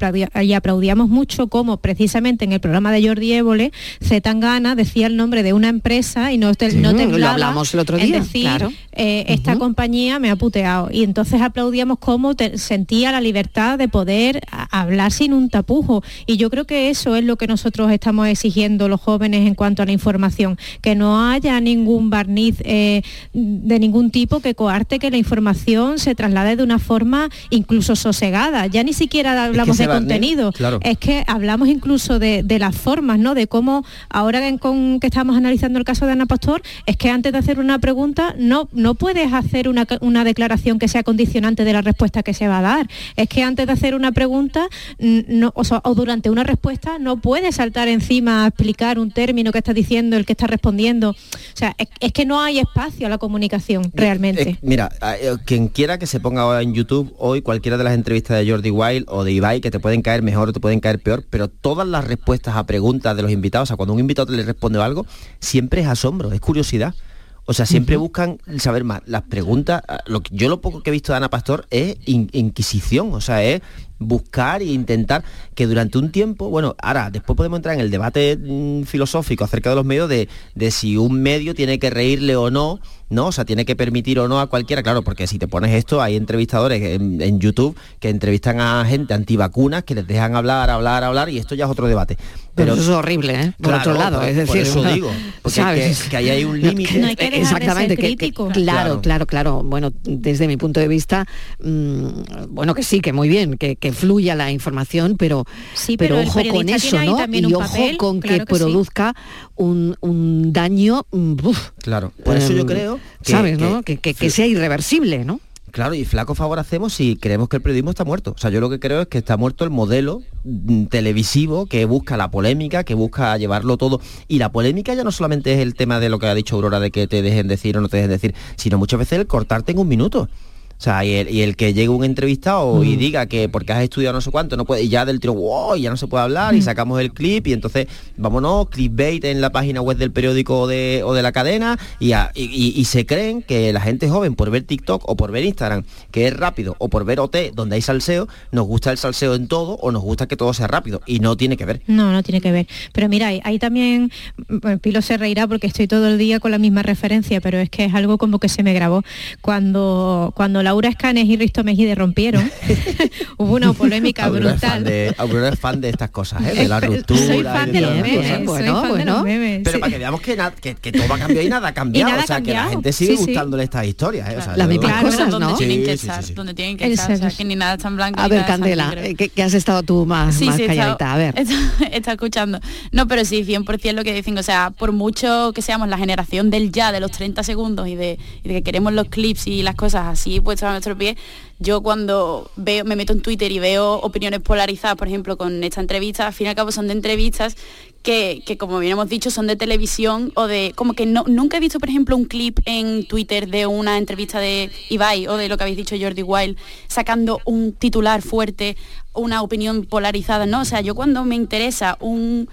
aplaudíamos mucho como precisamente en el programa de Jordi Évole Zetangana decía el nombre de una empresa y no, te, Sí, no lo temblaba hablamos el otro en día, decir, claro. eh, esta compañía me ha puteado. Y entonces aplaudíamos cómo te- sentía la libertad de poder a- hablar sin un tapujo. Y yo creo que eso es lo que nosotros estamos exigiendo los jóvenes en cuanto a la información que no haya ningún barniz eh, de ningún tipo que coarte que la información se traslade de una forma incluso sosegada ya ni siquiera hablamos de barniz, contenido claro. es que hablamos incluso de, de las formas, ¿no? De cómo ahora que, con, que estamos analizando el caso de Ana Pastor, es que antes de hacer una pregunta no, no puedes hacer una, una declaración que sea condicionante de la respuesta que se va a dar. Es que antes de hacer una pregunta no, o, sea, o durante una respuesta no puedes saltar encima a explicar un término que está diciendo el que está respondiendo. O sea, es, es que no hay espacio a la comunicación realmente. Eh, mira, eh, quien quiera que se ponga ahora en YouTube hoy cualquiera de las entrevistas de Jordi Wild o de Ibai, que te pueden caer mejor o te pueden caer peor, pero todas las respuestas a preguntas de los invitados, o sea, cuando un invitado le responde algo, siempre es asombro, es curiosidad. O sea, siempre buscan saber más. Las preguntas, lo que- yo lo poco que he visto de Ana Pastor es in- inquisición, o sea, es buscar e intentar que durante un tiempo, bueno, ahora después podemos entrar en el debate mm, filosófico acerca de los medios de, de si un medio tiene que reírle o no, ¿no? O sea, tiene que permitir o no a cualquiera, claro, porque si te pones esto, hay entrevistadores en, en YouTube que entrevistan a gente antivacunas que les dejan hablar, hablar, hablar y esto ya es otro debate. Pero eso es horrible, ¿eh? Por Claro, otro lado, por- es por decir, eso digo, porque ¿sabes? que- que ahí hay un límite. que- No hay que dejar de Exactamente, ser que- que- crítico. claro, Claro. claro, claro. Bueno, desde mi punto de vista, mm, bueno, que sí, que muy bien, que, que fluya la información, pero, Sí, pero, ojo con eso, ¿no? también Y ojo papel, con que, claro que sí. produzca un, un daño, mm, uf, Claro, por eso yo creo que- ¿sabes, que- no? Que, que- que sea irreversible, ¿no? Claro, y flaco favor hacemos si creemos que el periodismo está muerto. O sea, yo lo que creo es que está muerto el modelo mm, televisivo que busca la polémica, que busca llevarlo todo. Y la polémica ya no solamente es el tema de lo que ha dicho Aurora de que te dejen decir o no te dejen decir, sino muchas veces el cortarte en un minuto. O sea, y el, y el que llegue un entrevistado y diga que porque has estudiado no sé cuánto, no puede, y ya del tiro, wow, ya no se puede hablar, y sacamos el clip, y entonces, vámonos, clickbait en la página web del periódico o de, o de la cadena, y, a- y- se creen que la gente joven, por ver TikTok o por ver Instagram, que es rápido, o por ver OT, donde hay salseo, nos gusta el salseo en todo, o nos gusta que todo sea rápido, y no tiene que ver. No, no tiene que ver. Pero mira, ahí, también, bueno, Pilo se reirá porque estoy todo el día con la misma referencia, pero es que es algo como que se me grabó. Cuando, cuando Laura Escanes y Risto Mejide rompieron, hubo una polémica Aurora es fan brutal. de, Aurora es fan de estas cosas, ¿eh? de la ruptura. Soy fan de los memes. Pero para que veamos que, na- que, que todo ha cambiado y nada ha cambiado. nada o sea, que la gente sigue Sí, sí. gustándole estas historias. ¿eh? O sea, Las mismas cosas, donde ¿no? tienen que Sí, sí, estar, sí, sí. donde tienen que estar, o sea, ser- que ni nada tan blanco A ver, Candela, que, que has estado tú más, Sí, más sí, he estado- calladita. A ver. Está, está escuchando. No, pero sí, 100% lo que dicen. O sea, por mucho que seamos la generación del ya, de los 30 segundos y de, y de que queremos los clips y las cosas así a nuestro pie, yo cuando veo, me meto en Twitter y veo opiniones polarizadas, por ejemplo, con esta entrevista, al fin y al cabo son de entrevistas que, que, como bien hemos dicho, son de televisión o de... Como que no, nunca he visto, por ejemplo, un clip en Twitter de una entrevista de Ibai o de lo que habéis dicho Jordi Wild, sacando un titular fuerte, una opinión polarizada, ¿no? O sea, yo cuando me interesa un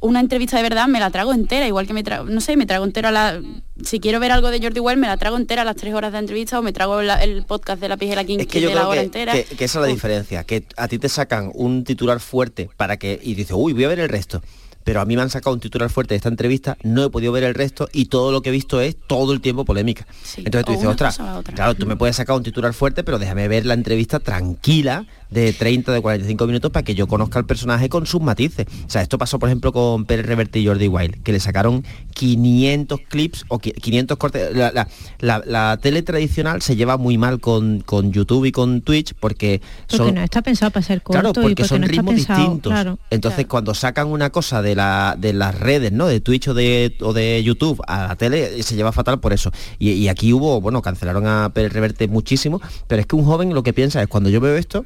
una entrevista de verdad me la trago entera, igual que me trago, no sé, me trago entera la... Si quiero ver algo de Jordi Wild, me la trago entera las tres horas de entrevista o me trago la- el podcast de la Pijela King Es que yo de la hora que, entera. que- que esa es la diferencia, que a ti te sacan un titular fuerte para que y dices, uy, voy a ver el resto. pero a mí me han sacado un titular fuerte de esta entrevista, no he podido ver el resto y todo lo que he visto es todo el tiempo polémica. Entonces tú dices, ostras, cosa o la otra". claro, tú me puedes sacar un titular fuerte, pero déjame ver la entrevista tranquila de 30, de 45 minutos para que yo conozca al personaje con sus matices. O sea, esto pasó, por ejemplo, con Pérez Reverte y Jordi Wild, que le sacaron 500 clips o qui- 500 cortes. La, la- la- la tele tradicional se lleva muy mal con, con YouTube y con Twitch porque Porque son... no está pensado para ser corto Claro, y porque son no ritmos pensado, distintos. claro. Entonces, cuando sacan una cosa de, la, de las redes, ¿no? De Twitch o de, o de YouTube a la tele, se lleva fatal por eso. Y, y aquí hubo, bueno, cancelaron a Pérez Reverte muchísimo, pero es que un joven lo que piensa es, cuando yo veo esto,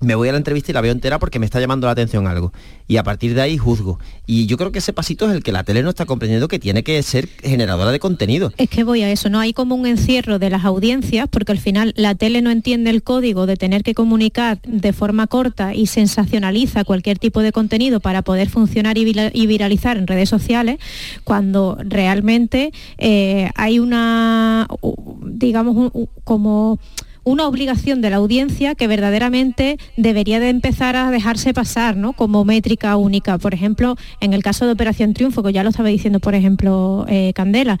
me voy a la entrevista y la veo entera porque me está llamando la atención algo. Y a partir de ahí juzgo. Y yo creo que ese pasito es el que la tele no está comprendiendo que tiene que ser generadora de contenido. Es que voy a eso, ¿no? Hay como un encierro de las audiencias, porque al final la tele no entiende el código de tener que comunicar de forma corta y sensacionaliza cualquier tipo de contenido para poder funcionar y, vira- y viralizar en redes sociales, cuando realmente eh, hay una, digamos, como una obligación de la audiencia que verdaderamente debería de empezar a dejarse pasar, ¿no? Como métrica única. Por ejemplo, en el caso de Operación Triunfo, que ya lo estaba diciendo, por ejemplo, eh, Candela,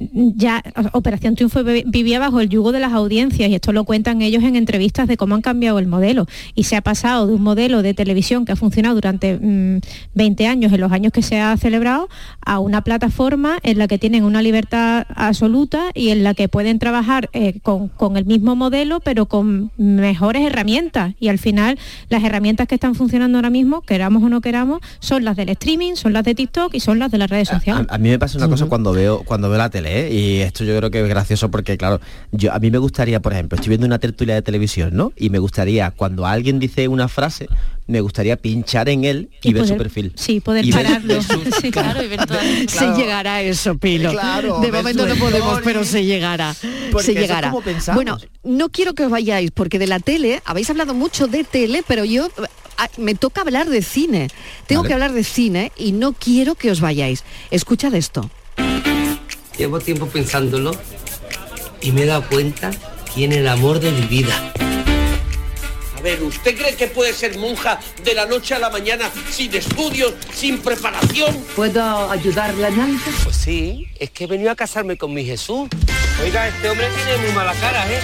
ya Operación Triunfo vi- vivía bajo el yugo de las audiencias y esto lo cuentan ellos en entrevistas de cómo han cambiado el modelo y se ha pasado de un modelo de televisión que ha funcionado durante mm, 20 años, en los años que se ha celebrado, a una plataforma en la que tienen una libertad absoluta y en la que pueden trabajar eh, con el mismo modelo pero con mejores herramientas y al final las herramientas que están funcionando ahora mismo, queramos o no queramos, son las del streaming, son las de TikTok y son las de las redes sociales. A, a mí me pasa una cosa cuando veo cuando veo la tele, ¿eh? y esto yo creo que es gracioso porque, claro, yo a mí me gustaría, por ejemplo, estoy viendo una tertulia de televisión, ¿no? Y me gustaría, cuando alguien dice una frase, me gustaría pinchar en él y, Y ver su perfil. Sí, poder Y pararlo. ver su- Sí. Claro, y ver todas las- Se llegará a eso, Pilo. Claro, de momento no podemos, pero se llegará. Porque se es llegará. como pensamos. Bueno, no quiero que os vayáis, porque de la tele, habéis hablado mucho de tele, pero yo ah, me toca hablar de cine. Tengo Vale. que hablar de cine y no quiero que os vayáis. Escuchad esto. Llevo tiempo pensándolo y me he dado cuenta quién el amor de mi vida. A ver, ¿usted cree que puede ser monja de la noche a la mañana sin estudios, sin preparación? ¿Puedo ayudarla en algo? Pues sí, es que he venido a casarme con mi Jesús. Oiga, este hombre tiene muy mala cara, ¿eh?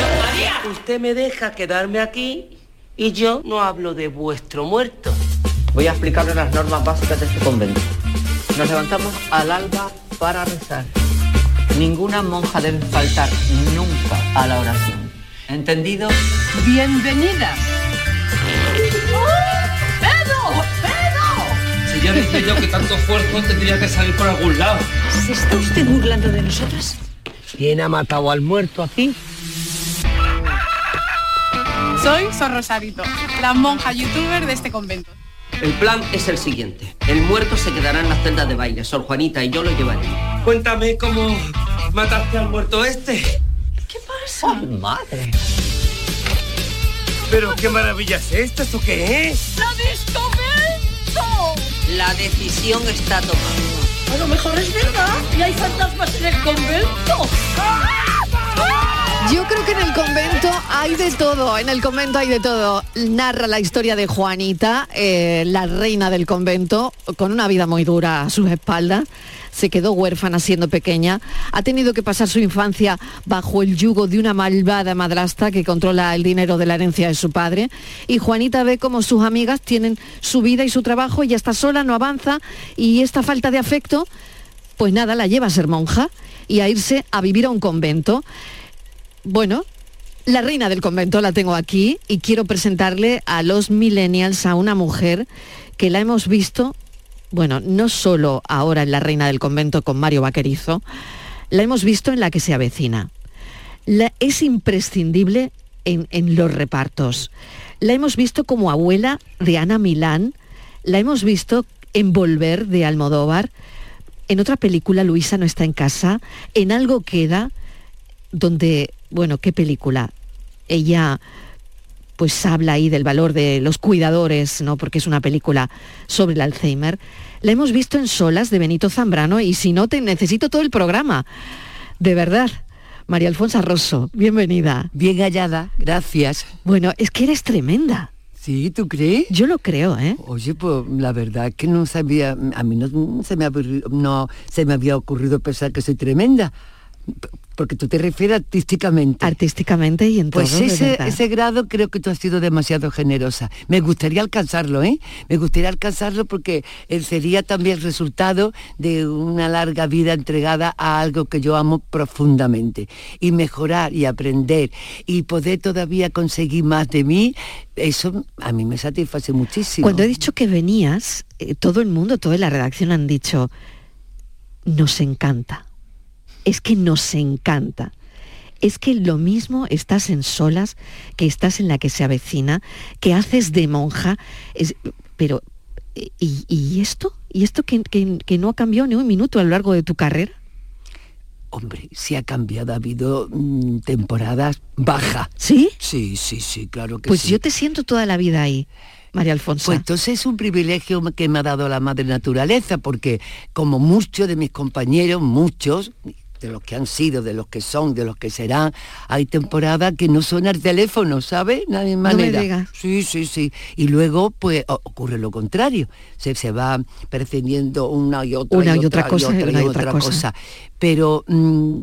Usted me deja quedarme aquí y yo no hablo de vuestro muerto. Voy a explicarle las normas básicas de este convento. Nos levantamos al alba para rezar. Ninguna monja debe faltar nunca a la oración. ¿Entendido? Bienvenida. ¡Pedro! ¡Pedro! Si ya decía yo que tanto esfuerzo tendría que salir por algún lado. ¿Se está usted burlando de nosotras? ¿Quién ha matado al muerto aquí? Soy Sor Rosarito, la monja youtuber de este convento. El plan es el siguiente. El muerto se quedará en la celda de baile. Sor Juanita y yo lo llevaré. Cuéntame cómo mataste al muerto este. ¿Qué pasa? madre! Pero qué maravilla es esta, ¿esto qué es? ¡La descomento! La decisión está tomada. A lo mejor es verdad y hay fantasmas en el convento. Yo creo que en el convento hay de todo, en el convento hay de todo. Narra la historia de Juanita, eh, la reina del convento, con una vida muy dura a sus espaldas. Se quedó huérfana siendo pequeña, ha tenido que pasar su infancia bajo el yugo de una malvada madrastra que controla el dinero de la herencia de su padre. Y Juanita ve como sus amigas tienen su vida y su trabajo, ella está sola, no avanza, y esta falta de afecto, pues nada, la lleva a ser monja y a irse a vivir a un convento. Bueno, la reina del convento la tengo aquí y quiero presentarle a los millennials a una mujer que la hemos visto, bueno, no solo ahora en la reina del convento con Mario Vaquerizo, la hemos visto en la que se avecina. La, es imprescindible en, en los repartos. La hemos visto como abuela de Ana Milán, la hemos visto en Volver de Almodóvar, en otra película Luisa no está en casa, en Algo queda, donde, bueno, qué película. Ella pues habla ahí del valor de los cuidadores, ¿no? Porque es una película sobre el Alzheimer. La hemos visto en Solas de Benito Zambrano y si no te necesito todo el programa. De verdad. María Alfonso Rosso, bienvenida. Bien hallada, gracias. Bueno, es que eres tremenda. Sí, ¿tú crees? Yo lo creo, ¿eh? Oye, pues la verdad es que no sabía, a mí no se me, no se me había ocurrido pensar que soy tremenda. Porque tú te refieres artísticamente. Artísticamente y en Pues todo, ese, ese grado creo que tú has sido demasiado generosa. Me gustaría alcanzarlo, ¿eh? Me gustaría alcanzarlo porque sería también el resultado de una larga vida entregada a algo que yo amo profundamente. Y mejorar y aprender y poder todavía conseguir más de mí, eso a mí me satisface muchísimo. Cuando he dicho que venías, eh, todo el mundo, toda la redacción han dicho, nos encanta. Es que nos encanta. Es que lo mismo estás en solas, que estás en la que se avecina, que haces de monja. es- pero, ¿y, y esto? ¿Y esto que, que- que no ha cambiado ni un minuto a lo largo de tu carrera? Hombre, sí ha cambiado, ha habido mm, temporadas bajas. ¿Sí? Sí, sí, sí, claro que Pues sí. yo te siento toda la vida ahí, María Alfonso. Pues entonces es un privilegio que me ha dado la madre naturaleza, porque como muchos de mis compañeros, muchos, de los que han sido, de los que son, de los que serán, hay temporadas que no suena el teléfono, ¿sabes? Nadie No me manera. digas. Sí, sí, sí. Y luego, pues, ocurre lo contrario. Se, se va percibiendo una y otra Una y otra cosa, y una y otra cosa. Pero mm,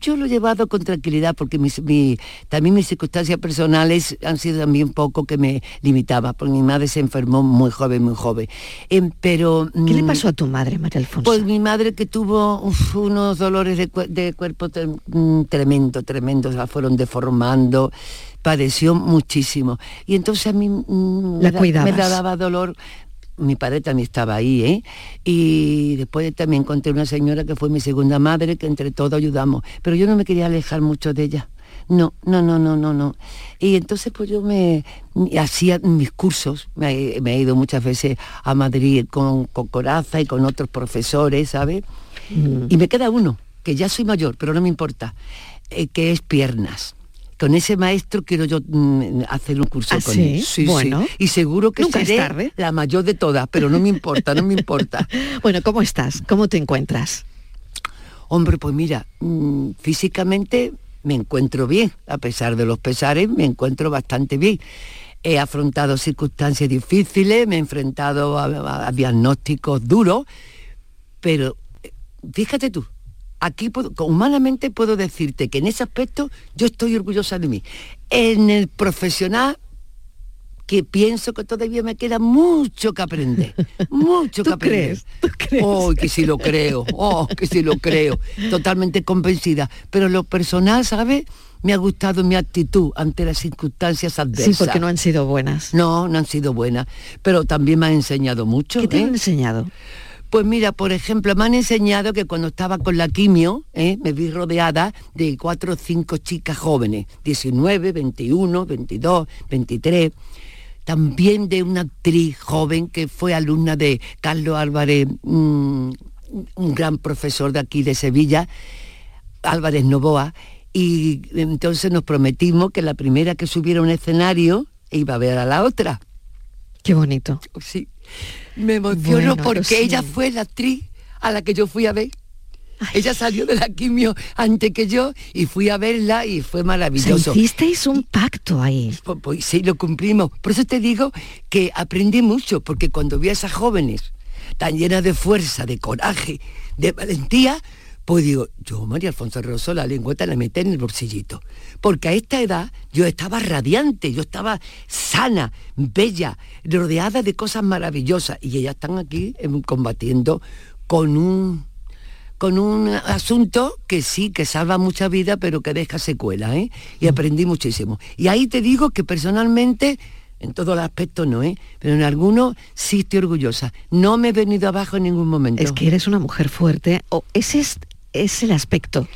yo lo he llevado con tranquilidad porque mis, mi- también mis circunstancias personales han sido también poco que me limitaba, porque mi madre se enfermó muy joven, muy joven. Em, pero ¿Qué le mm, pasó a tu madre, María Alfonso? pues mi madre que tuvo uf, unos dolores de, cue- de cuerpo tre- mm, tremendo, tremendos, la fueron deformando, padeció muchísimo. Y entonces a mí mm, La me, da- me daba dolor. Mi padre también estaba ahí, ¿eh? Y después también encontré una señora que fue mi segunda madre, que entre todos ayudamos. Pero yo no me quería alejar mucho de ella. No, no, no, no, no, no. Y entonces pues yo me hacía mis cursos, me, he- me he ido muchas veces a Madrid con, con Coraza y con otros profesores, ¿sabes? Y me queda uno, que ya soy mayor, pero no me importa, eh, que es piernas. Con ese maestro quiero yo mm, hacer un curso ¿Ah, con sí? él. Sí, Bueno. sí. Y seguro que Nunca es tarde. la mayor de todas, pero no me importa, no me importa. Bueno, ¿cómo estás? ¿Cómo te encuentras? Hombre, pues mira, mm, físicamente me encuentro bien, a pesar de los pesares, me encuentro bastante bien. He afrontado circunstancias difíciles, me he enfrentado a, a- a diagnósticos duros, pero eh, fíjate tú, aquí puedo- humanamente puedo decirte que en ese aspecto yo estoy orgullosa de mí. En el profesional que pienso que todavía me queda mucho que aprender, mucho que ¿Tú aprender. crees? Oh, que sí lo creo, oh, que sí lo creo, totalmente convencida. Pero lo personal, ¿sabes? Me ha gustado mi actitud ante las circunstancias adversas. Sí, porque no han sido buenas. No, no han sido buenas, pero también me ha enseñado mucho. ¿Qué te ¿eh? han enseñado? Pues mira, por ejemplo, me han enseñado que cuando estaba con la quimio, ¿eh? me vi rodeada de cuatro o cinco chicas jóvenes, 19, 21, 22, 23. También de una actriz joven que fue alumna de Carlos Álvarez, mm, un gran profesor de aquí de Sevilla, Álvarez Novoa, y entonces nos prometimos que la primera que subiera un escenario iba a ver a la otra. Qué bonito. Sí. Me emociono Bueno, porque sí. ella fue la actriz a la que yo fui a ver. Ella salió de la quimio antes que yo y fui a verla y fue O sea, maravilloso. hicisteis un pacto ahí. Pues, pues sí, lo cumplimos. Por eso te digo que aprendí mucho, porque cuando vi a esas jóvenes tan llenas de fuerza, de coraje, de valentía, pues digo, yo, María Alfonso Rosso, la lengüeta la metí en el bolsillito. Porque a esta edad yo estaba radiante, yo estaba sana, bella, rodeada de cosas maravillosas. Y ellas están aquí em, combatiendo con un con un asunto que sí, que salva mucha vida, pero que deja secuela, ¿eh? Y aprendí muchísimo. Y ahí te digo que personalmente, en todos los aspectos no, ¿eh? Pero en algunos sí estoy orgullosa. No me he venido abajo en ningún momento. Es que eres una mujer fuerte. O es, es el aspecto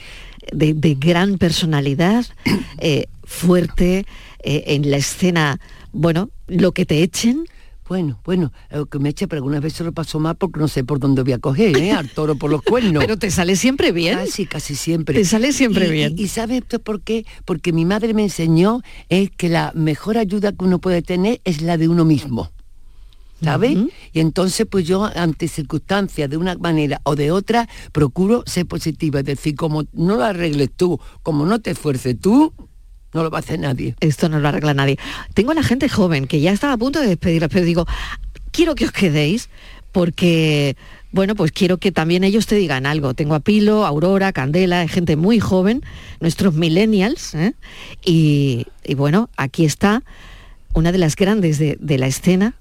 de, de gran personalidad, eh, fuerte, eh, en la escena, bueno, lo que te echen. Bueno, bueno, lo que me eche, pero algunas veces lo paso mal porque no sé por dónde voy a coger, ¿eh? Al toro por los cuernos. Pero te sale siempre bien. Casi, casi siempre. Te sale siempre Y- bien. Y, y ¿sabes esto por qué? Porque mi madre me enseñó es que la mejor ayuda que uno puede tener es la de uno mismo. ¿Sabes? Y entonces, pues yo, ante circunstancias de una manera o de otra, procuro ser positiva. Es decir, como no lo arregles tú, como no te esfuerces tú, no lo va a hacer nadie. Esto no lo arregla nadie. Tengo a la gente joven que ya estaba a punto de despedirla, pero digo, quiero que os quedéis porque, bueno, pues quiero que también ellos te digan algo. Tengo a Pilo, Aurora, Candela, gente muy joven, nuestros millennials, ¿eh? y, y bueno, aquí está una de las grandes de, de la escena,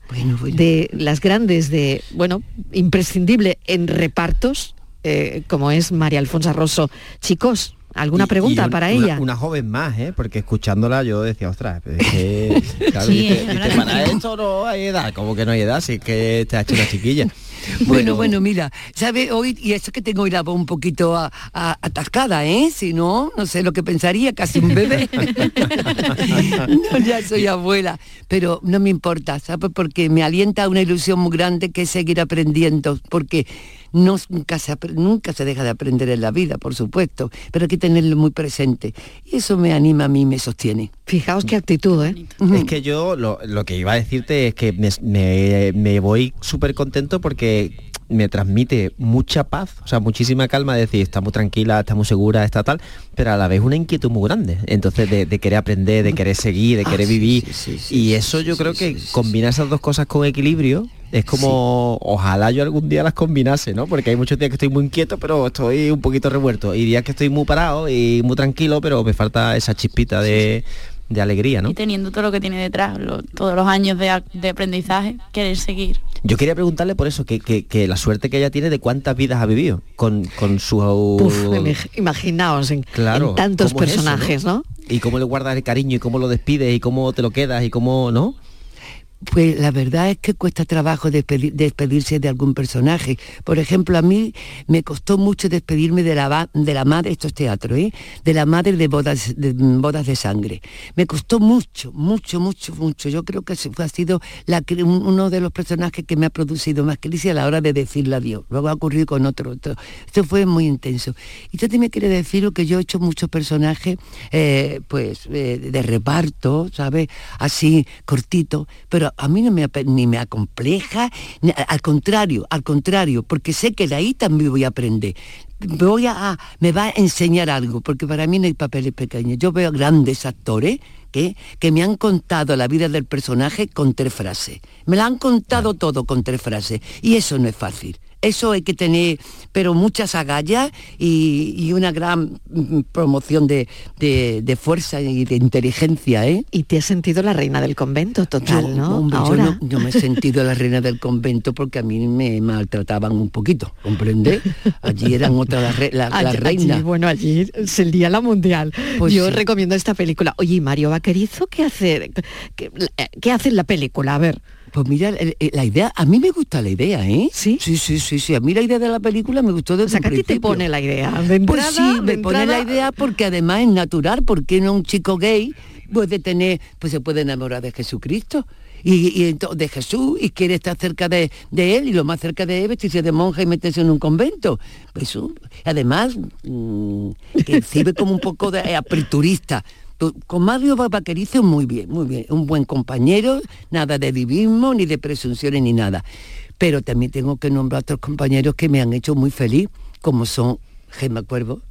de las grandes de, bueno, imprescindible en repartos, eh, como es María Alfonso Rosso. Chicos, ¿alguna Y- pregunta y un- para una- ella? Una joven más, ¿eh? Porque escuchándola yo decía, ostras, es que, claro, Sí, dice, es dice, verdad para esto no hay edad, como que no hay edad, si es que te ha hecho una chiquilla. Bueno, bueno, mira, ¿sabe? Hoy, y eso que tengo hoy la voz un poquito atascada, ¿eh? Si no, no sé lo que pensaría, casi un bebé. no, ya soy abuela, pero no me importa, ¿sabes? Porque me alienta una ilusión muy grande que es seguir aprendiendo, porque no, nunca, se, nunca se deja de aprender en la vida, por supuesto, pero hay que tenerlo muy presente. Y eso me anima a mí y me sostiene. Fijaos qué actitud, ¿eh? Es que yo lo, lo que iba a decirte es que me, me- me voy súper contento porque me transmite mucha paz, o sea, muchísima calma, de decir, está muy tranquila, está muy segura, está tal, pero a la vez una inquietud muy grande. Entonces, de, de querer aprender, de querer seguir, de Ah, querer sí, vivir. sí, sí, y eso yo creo que combinar esas dos cosas con equilibrio es como, ojalá yo algún día las combinase, ¿no? Porque hay muchos días que estoy muy inquieto, pero estoy un poquito revuelto. Y días que estoy muy parado y muy tranquilo, pero me falta esa chispita de, de alegría, ¿no? Y teniendo todo lo que tiene detrás, lo- todos los años de, a- de aprendizaje, querer seguir. Yo quería preguntarle por eso, que, que- que la suerte que ella tiene de cuántas vidas ha vivido con, con su... Imaginaos en, Claro, en tantos ¿cómo es eso, personajes, ¿no? Y cómo le guardas el cariño y cómo lo despides y cómo te lo quedas y cómo, ¿no? Pues la verdad es que cuesta trabajo despedi- despedirse de algún personaje. Por ejemplo, a mí me costó mucho despedirme de la, de la madre, esto es teatro, ¿eh? de la madre de bodas, de bodas de sangre. Me costó mucho, mucho, mucho, mucho. Yo creo que ha sido la uno de los personajes que me ha producido más crisis a la hora de decirle adiós. Luego ha ocurrido con otro. otro. Esto fue muy intenso. Y yo también quiero decir que yo he hecho muchos personajes eh, pues eh, de reparto, ¿sabes? Así, cortito, pero a mí no me, ni me acompleja, ni- al contrario, al contrario, porque sé que de ahí también voy a aprender. Voy a, a- me va a enseñar algo, porque para mí no hay papeles pequeños. Yo veo grandes actores que, que me han contado la vida del personaje con tres frases. Me la han contado todo con tres frases. Y eso no es fácil. Eso hay que tener, pero muchas agallas y, y una gran mm, promoción de, de- de fuerza y de inteligencia, ¿eh? Y te has sentido la reina del convento total, Yo, ¿no? hombre, yo Ahora. no, me he sentido la reina del convento porque a mí me maltrataban un poquito, ¿comprende? Allí eran otras las re- la- allí, bueno, allí es el día la mundial. Pues Yo sí. recomiendo esta película. Oye, ¿y Mario Vaquerizo qué hace? ¿Qué, qué hace en la película? A ver. Pues mira, el- la idea, a mí me gusta la idea, ¿eh? Sí. Sí, sí, sí, sí. A mí la idea de la película me gustó desde O sea, que a ti te pone la idea. De Pues sí, me pone la idea porque además es natural, porque no un chico gay puede tener, pues se puede enamorar de Jesucristo. Y, y de Jesús y quiere estar cerca de, de él y lo más cerca de él vestirse de monja y meterse en un convento. Eso, además, mm, que sirve como un poco de eh, aperturista. Con Mario Vaquerizo muy bien, muy bien, un buen compañero, nada de divismo, ni de presunciones, ni nada. Pero también tengo que nombrar a otros compañeros que me han hecho muy feliz, como son Gemma Cuervo,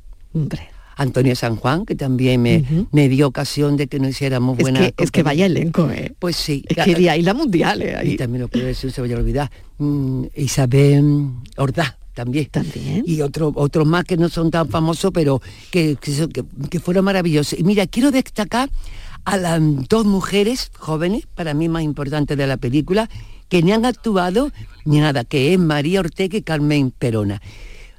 Antonio San Juan, que también me, me dio ocasión de que nos hiciéramos Es buena que, es que vaya elenco, ¿eh? Pues sí. Es que de ahí la mundial, ¿eh? Ahí. Y también lo puedo decir, se vaya a olvidar. Mm, Isabel Ordaz también. También. Y otros otros más que no son tan famosos, pero que, que, que fueron maravillosos. Y mira, quiero destacar a las dos mujeres jóvenes, para mí más importantes de la película, que ni han actuado ni nada, que es María Ortega y Carmen Perona.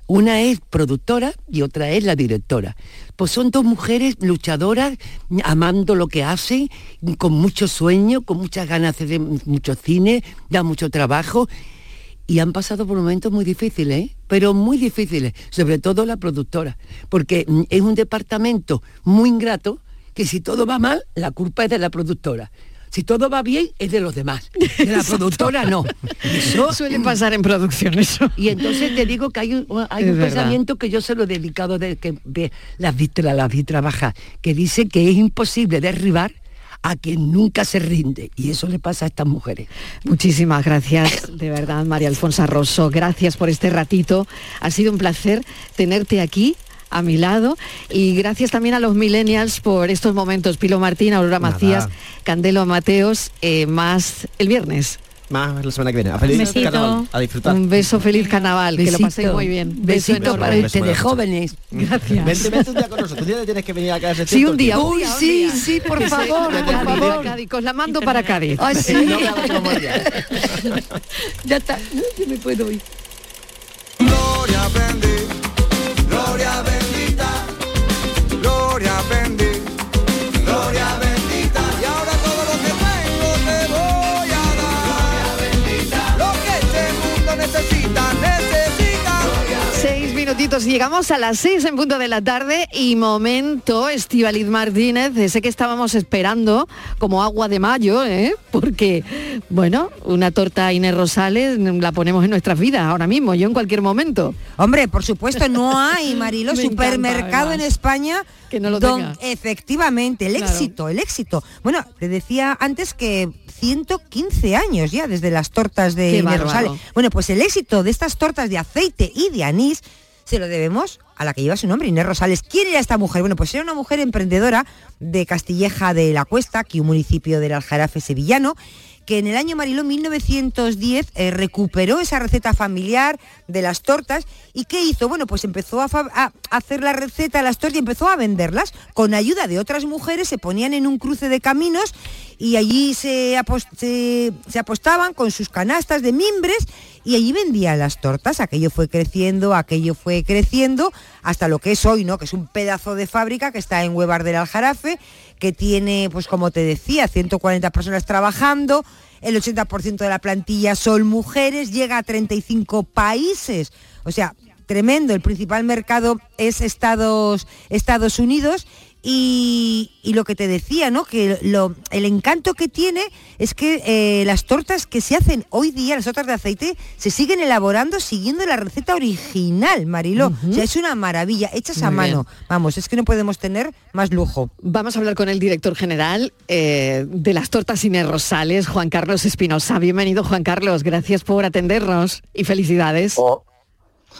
Una es productora y otra es la directora. Pues son dos mujeres luchadoras, amando lo que hacen, con mucho sueño, con muchas ganas de hacer mucho cine, da mucho trabajo y han pasado por momentos muy difíciles, ¿eh? pero muy difíciles, sobre todo la productora, porque mm, es un departamento muy ingrato que si todo va mal, la culpa es de la productora. Si todo va bien, es de los demás. De la Exacto. productora no. Eso- Suele pasar en producción eso. y entonces te digo que hay un, hay pensamiento que yo se lo he dedicado de que las vi, las vi trabajar, que dice que es imposible derribar a quien nunca se rinde. Y eso le pasa a estas mujeres. Muchísimas gracias, de verdad, María Alfonso Rosso. Gracias por este ratito. Ha sido un placer tenerte aquí a mi lado. Y gracias también a los millennials por estos momentos. Pilo Martín, Aurora Nada. Macías, Candelo Mateos, eh, más el viernes. Más la semana que viene. A feliz besito. carnaval. A disfrutar. Un beso, feliz carnaval, que lo Besito. paséis muy bien. Besito enorme. para ustedes, de jóvenes. Gracias. Vente, vente un día con nosotros. Un día tienes que venir acá a Sí, un día, un sí, sí, por favor, por favor. os la mando para Cádiz. Ah, sí. No me ya está, no, yo me puedo ir. Gloria bendita, gloria bendita, gloria bendita, Llegamos a las seis en punto de la tarde y momento, Estivaliz Martínez, ese que estábamos esperando como agua de mayo, ¿eh? porque, bueno, una torta Inés Rosales la ponemos en nuestras vidas ahora mismo, yo en cualquier momento. Hombre, por supuesto, no hay, Marilo, encanta, supermercado en. España Que no lo don- tenga. efectivamente, el Claro. éxito, el éxito. Bueno, te decía antes que 115 años ya desde las tortas de Inés. Rosales. Bueno, pues el éxito de estas tortas de aceite y de anís se lo debemos a la que lleva su nombre, Inés Rosales. ¿Quién era esta mujer? Bueno, pues era una mujer emprendedora de Castilleja de la Cuesta, aquí un municipio del Aljarafe sevillano, que en el año Mariló 1910 eh, recuperó esa receta familiar de las tortas y ¿qué hizo? Bueno, pues empezó a, hacer la receta de las tortas y empezó a venderlas. Con ayuda de otras mujeres se ponían en un cruce de caminos y allí se, apos- se- se apostaban con sus canastas de mimbres y allí vendían las tortas. Aquello fue creciendo, aquello fue creciendo hasta lo que es hoy, ¿no? Que es un pedazo de fábrica que está en Huevar del Aljarafe, que tiene, pues como te decía, 140 personas trabajando, el 80% de la plantilla son mujeres, llega a 35 países. O sea, tremendo. El principal mercado es Estados, Estados Unidos. Y, y lo que te decía, ¿no? Que lo- el encanto que tiene es que eh, las tortas que se hacen hoy día, las tortas de aceite, se siguen elaborando siguiendo la receta original, Mariló. O sea, es una maravilla, hechas a mano. bien. Vamos, es que no podemos tener más lujo. Vamos a hablar con el director general eh, de las tortas Inés Rosales, Juan Carlos Espinosa. Bienvenido, Juan Carlos. Gracias por atendernos y felicidades. Sí,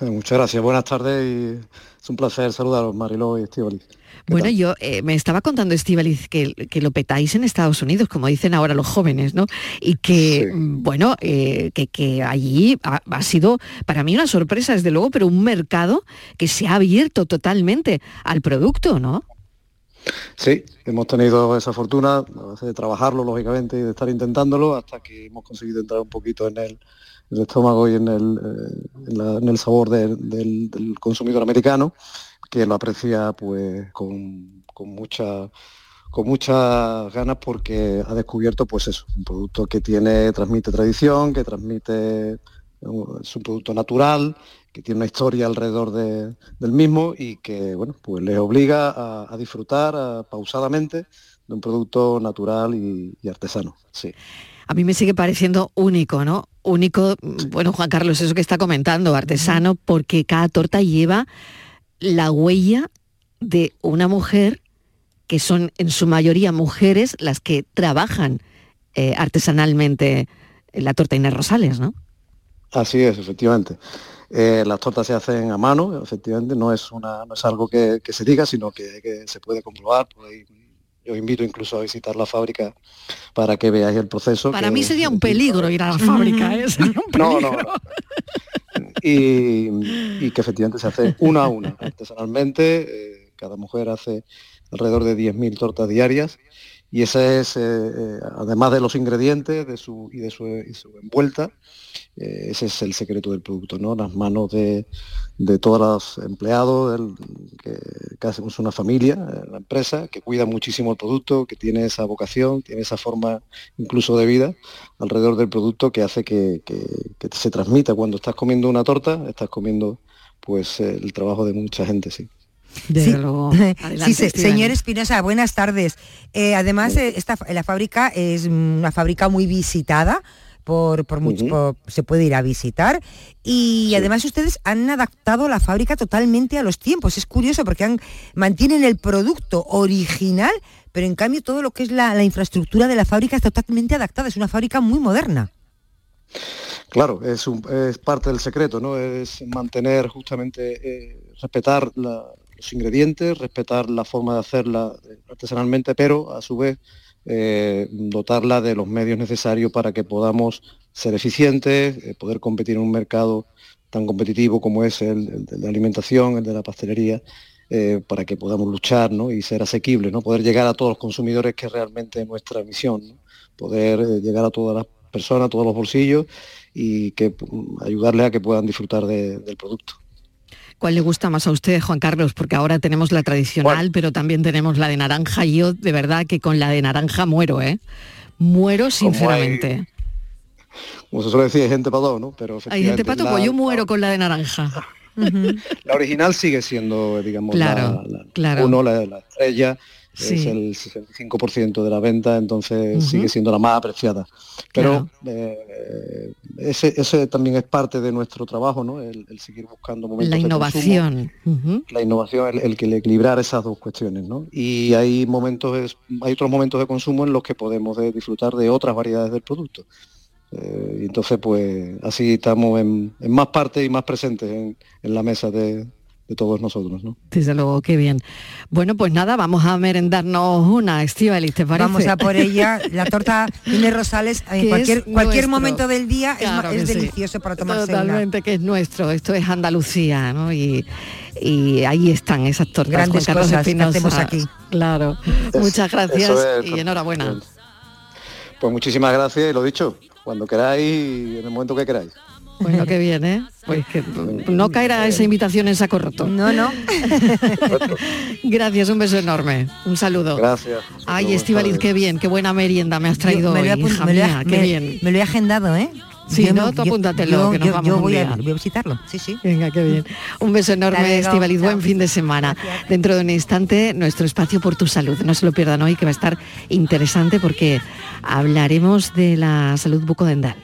muchas gracias, buenas tardes y es un placer saludaros, Mariló y Estíbaliz. Bueno, yo eh, me estaba contando, Estivaliz, que, que lo petáis en Estados Unidos, como dicen ahora los jóvenes, ¿no? Y que, mm, bueno, eh, que, que allí ha, ha sido para mí una sorpresa, desde luego, pero un mercado que se ha abierto totalmente al producto, ¿no? Sí, hemos tenido esa fortuna a veces de trabajarlo, lógicamente, y de estar intentándolo hasta que hemos conseguido entrar un poquito en el, el estómago y en el, eh, en el sabor del, consumidor americano, que lo aprecia pues con, con mucha con muchas ganas porque ha descubierto pues eso, un producto que tiene, transmite tradición, que transmite, uh, es un producto natural, que tiene una historia alrededor de- del mismo y que bueno, pues les obliga a, disfrutar pausadamente de un producto natural y, y artesano. Sí. A mí me sigue pareciendo único, ¿no? Único, bueno, Juan Carlos, eso que está comentando, artesano, porque cada torta lleva la huella de una mujer, que son en su mayoría mujeres las que trabajan eh, artesanalmente la torta Inés Rosales, ¿no? Así es, efectivamente. Eh, las tortas se hacen a mano, efectivamente, no es, una, no es algo que, que se diga, sino que, que se puede comprobar. por ahí yo invito incluso a visitar la fábrica para que veáis el proceso. Para que- mí sería un peligro ir a la fábrica, ¿eh? Sería un No, no, y, y que efectivamente se hace una a una, artesanalmente. eh, cada mujer hace alrededor de 10.000 tortas diarias y ese es, eh, eh, además de los ingredientes de su, y de su, envuelta, eh, ese es el secreto del producto, ¿no? Las manos de, de todos los empleados, que, que hacemos una familia, la empresa, que cuida muchísimo el producto, que tiene esa vocación, tiene esa forma incluso de vida alrededor del producto que hace que, que- que se transmita. Cuando estás comiendo una torta, estás comiendo pues el trabajo de mucha gente, sí. Desde Sí. luego. Sí, Adelante, se- señor Espinosa, buenas tardes. Eh, además, esta, la fábrica es una fábrica muy visitada. Por, por mucho, por- se puede ir a visitar y además ustedes han adaptado la fábrica totalmente a los tiempos. Es curioso porque han, mantienen el producto original, pero en cambio todo lo que es la, la infraestructura de la fábrica está totalmente adaptada. Es una fábrica muy moderna. Claro, es, un- es parte del secreto, ¿no? Es mantener justamente, eh, respetar la- los ingredientes, respetar la forma de hacerla artesanalmente, pero a su vez eh, dotarla de los medios necesarios para que podamos ser eficientes, eh, poder competir en un mercado tan competitivo como es el, de la alimentación, el de la pastelería, eh, para que podamos luchar ¿no? y ser asequibles, ¿no? poder llegar a todos los consumidores, que es realmente nuestra misión, poder llegar a todas las personas, a todos los bolsillos y que mm, ayudarles a que puedan disfrutar de- del producto. ¿Cuál le gusta más a usted, Juan Carlos? Porque ahora tenemos la tradicional, pero también tenemos la de naranja. Y yo de verdad que con la de naranja muero, ¿eh? Muero sinceramente. Como se suele decir, hay gente para todo, ¿no? Pero Hay gente pato, la- pues yo muero con la de naranja. La original sigue siendo, digamos, Claro, la, la- claro. uno, la, la estrella, Sí. es el 65% de la venta, entonces sigue siendo la más apreciada. Pero eh, ese, ese también es parte de nuestro trabajo, ¿no? El, el seguir buscando momentos La de innovación. consumo, Ujú. la innovación, el, el que equilibrar esas dos cuestiones, ¿no? Y hay momentos, hay otros momentos de consumo en los que podemos de- disfrutar de otras variedades del producto. Eh, y entonces, pues, así estamos en, en más partes y más presentes en, en la mesa de, de todos nosotros, ¿no? Desde luego, qué bien. Bueno, pues nada, vamos a merendarnos una, Estíbaliz, ¿te parece? Vamos a por ella. La torta Inés Rosales, Que en cualquier, es cualquier nuestro. momento del día es Claro es, sí. delicioso para tomarse una. Totalmente, que es nuestro. Esto es Andalucía, ¿no? Y, y ahí están esas tortas. Grandes Juan Carlos cosas que Espinosa. hacemos aquí. Claro. Es- Muchas gracias es, y enhorabuena. Pues muchísimas gracias y lo dicho, cuando queráis, en el momento que queráis. Bueno, que viene. Pues que no caerá esa invitación en saco roto. No, no. Gracias, un beso enorme. Un saludo. Gracias. Ay, Estivaliz, qué bien, qué buena merienda me has traído Yo me lo he hoy, hija me lo mía, qué me- bien. Me lo he agendado, ¿eh? Sí, Yo ¿no? Tú apúntatelo, yo- que nos yo- vamos yo un voy a, voy a visitarlo, sí, sí. Venga, qué bien. Un beso enorme. Estivaliz. Buen fin de semana. Dentro de un instante, nuestro espacio por tu salud. No se lo pierdan hoy, que va a estar interesante porque hablaremos de la salud bucodental.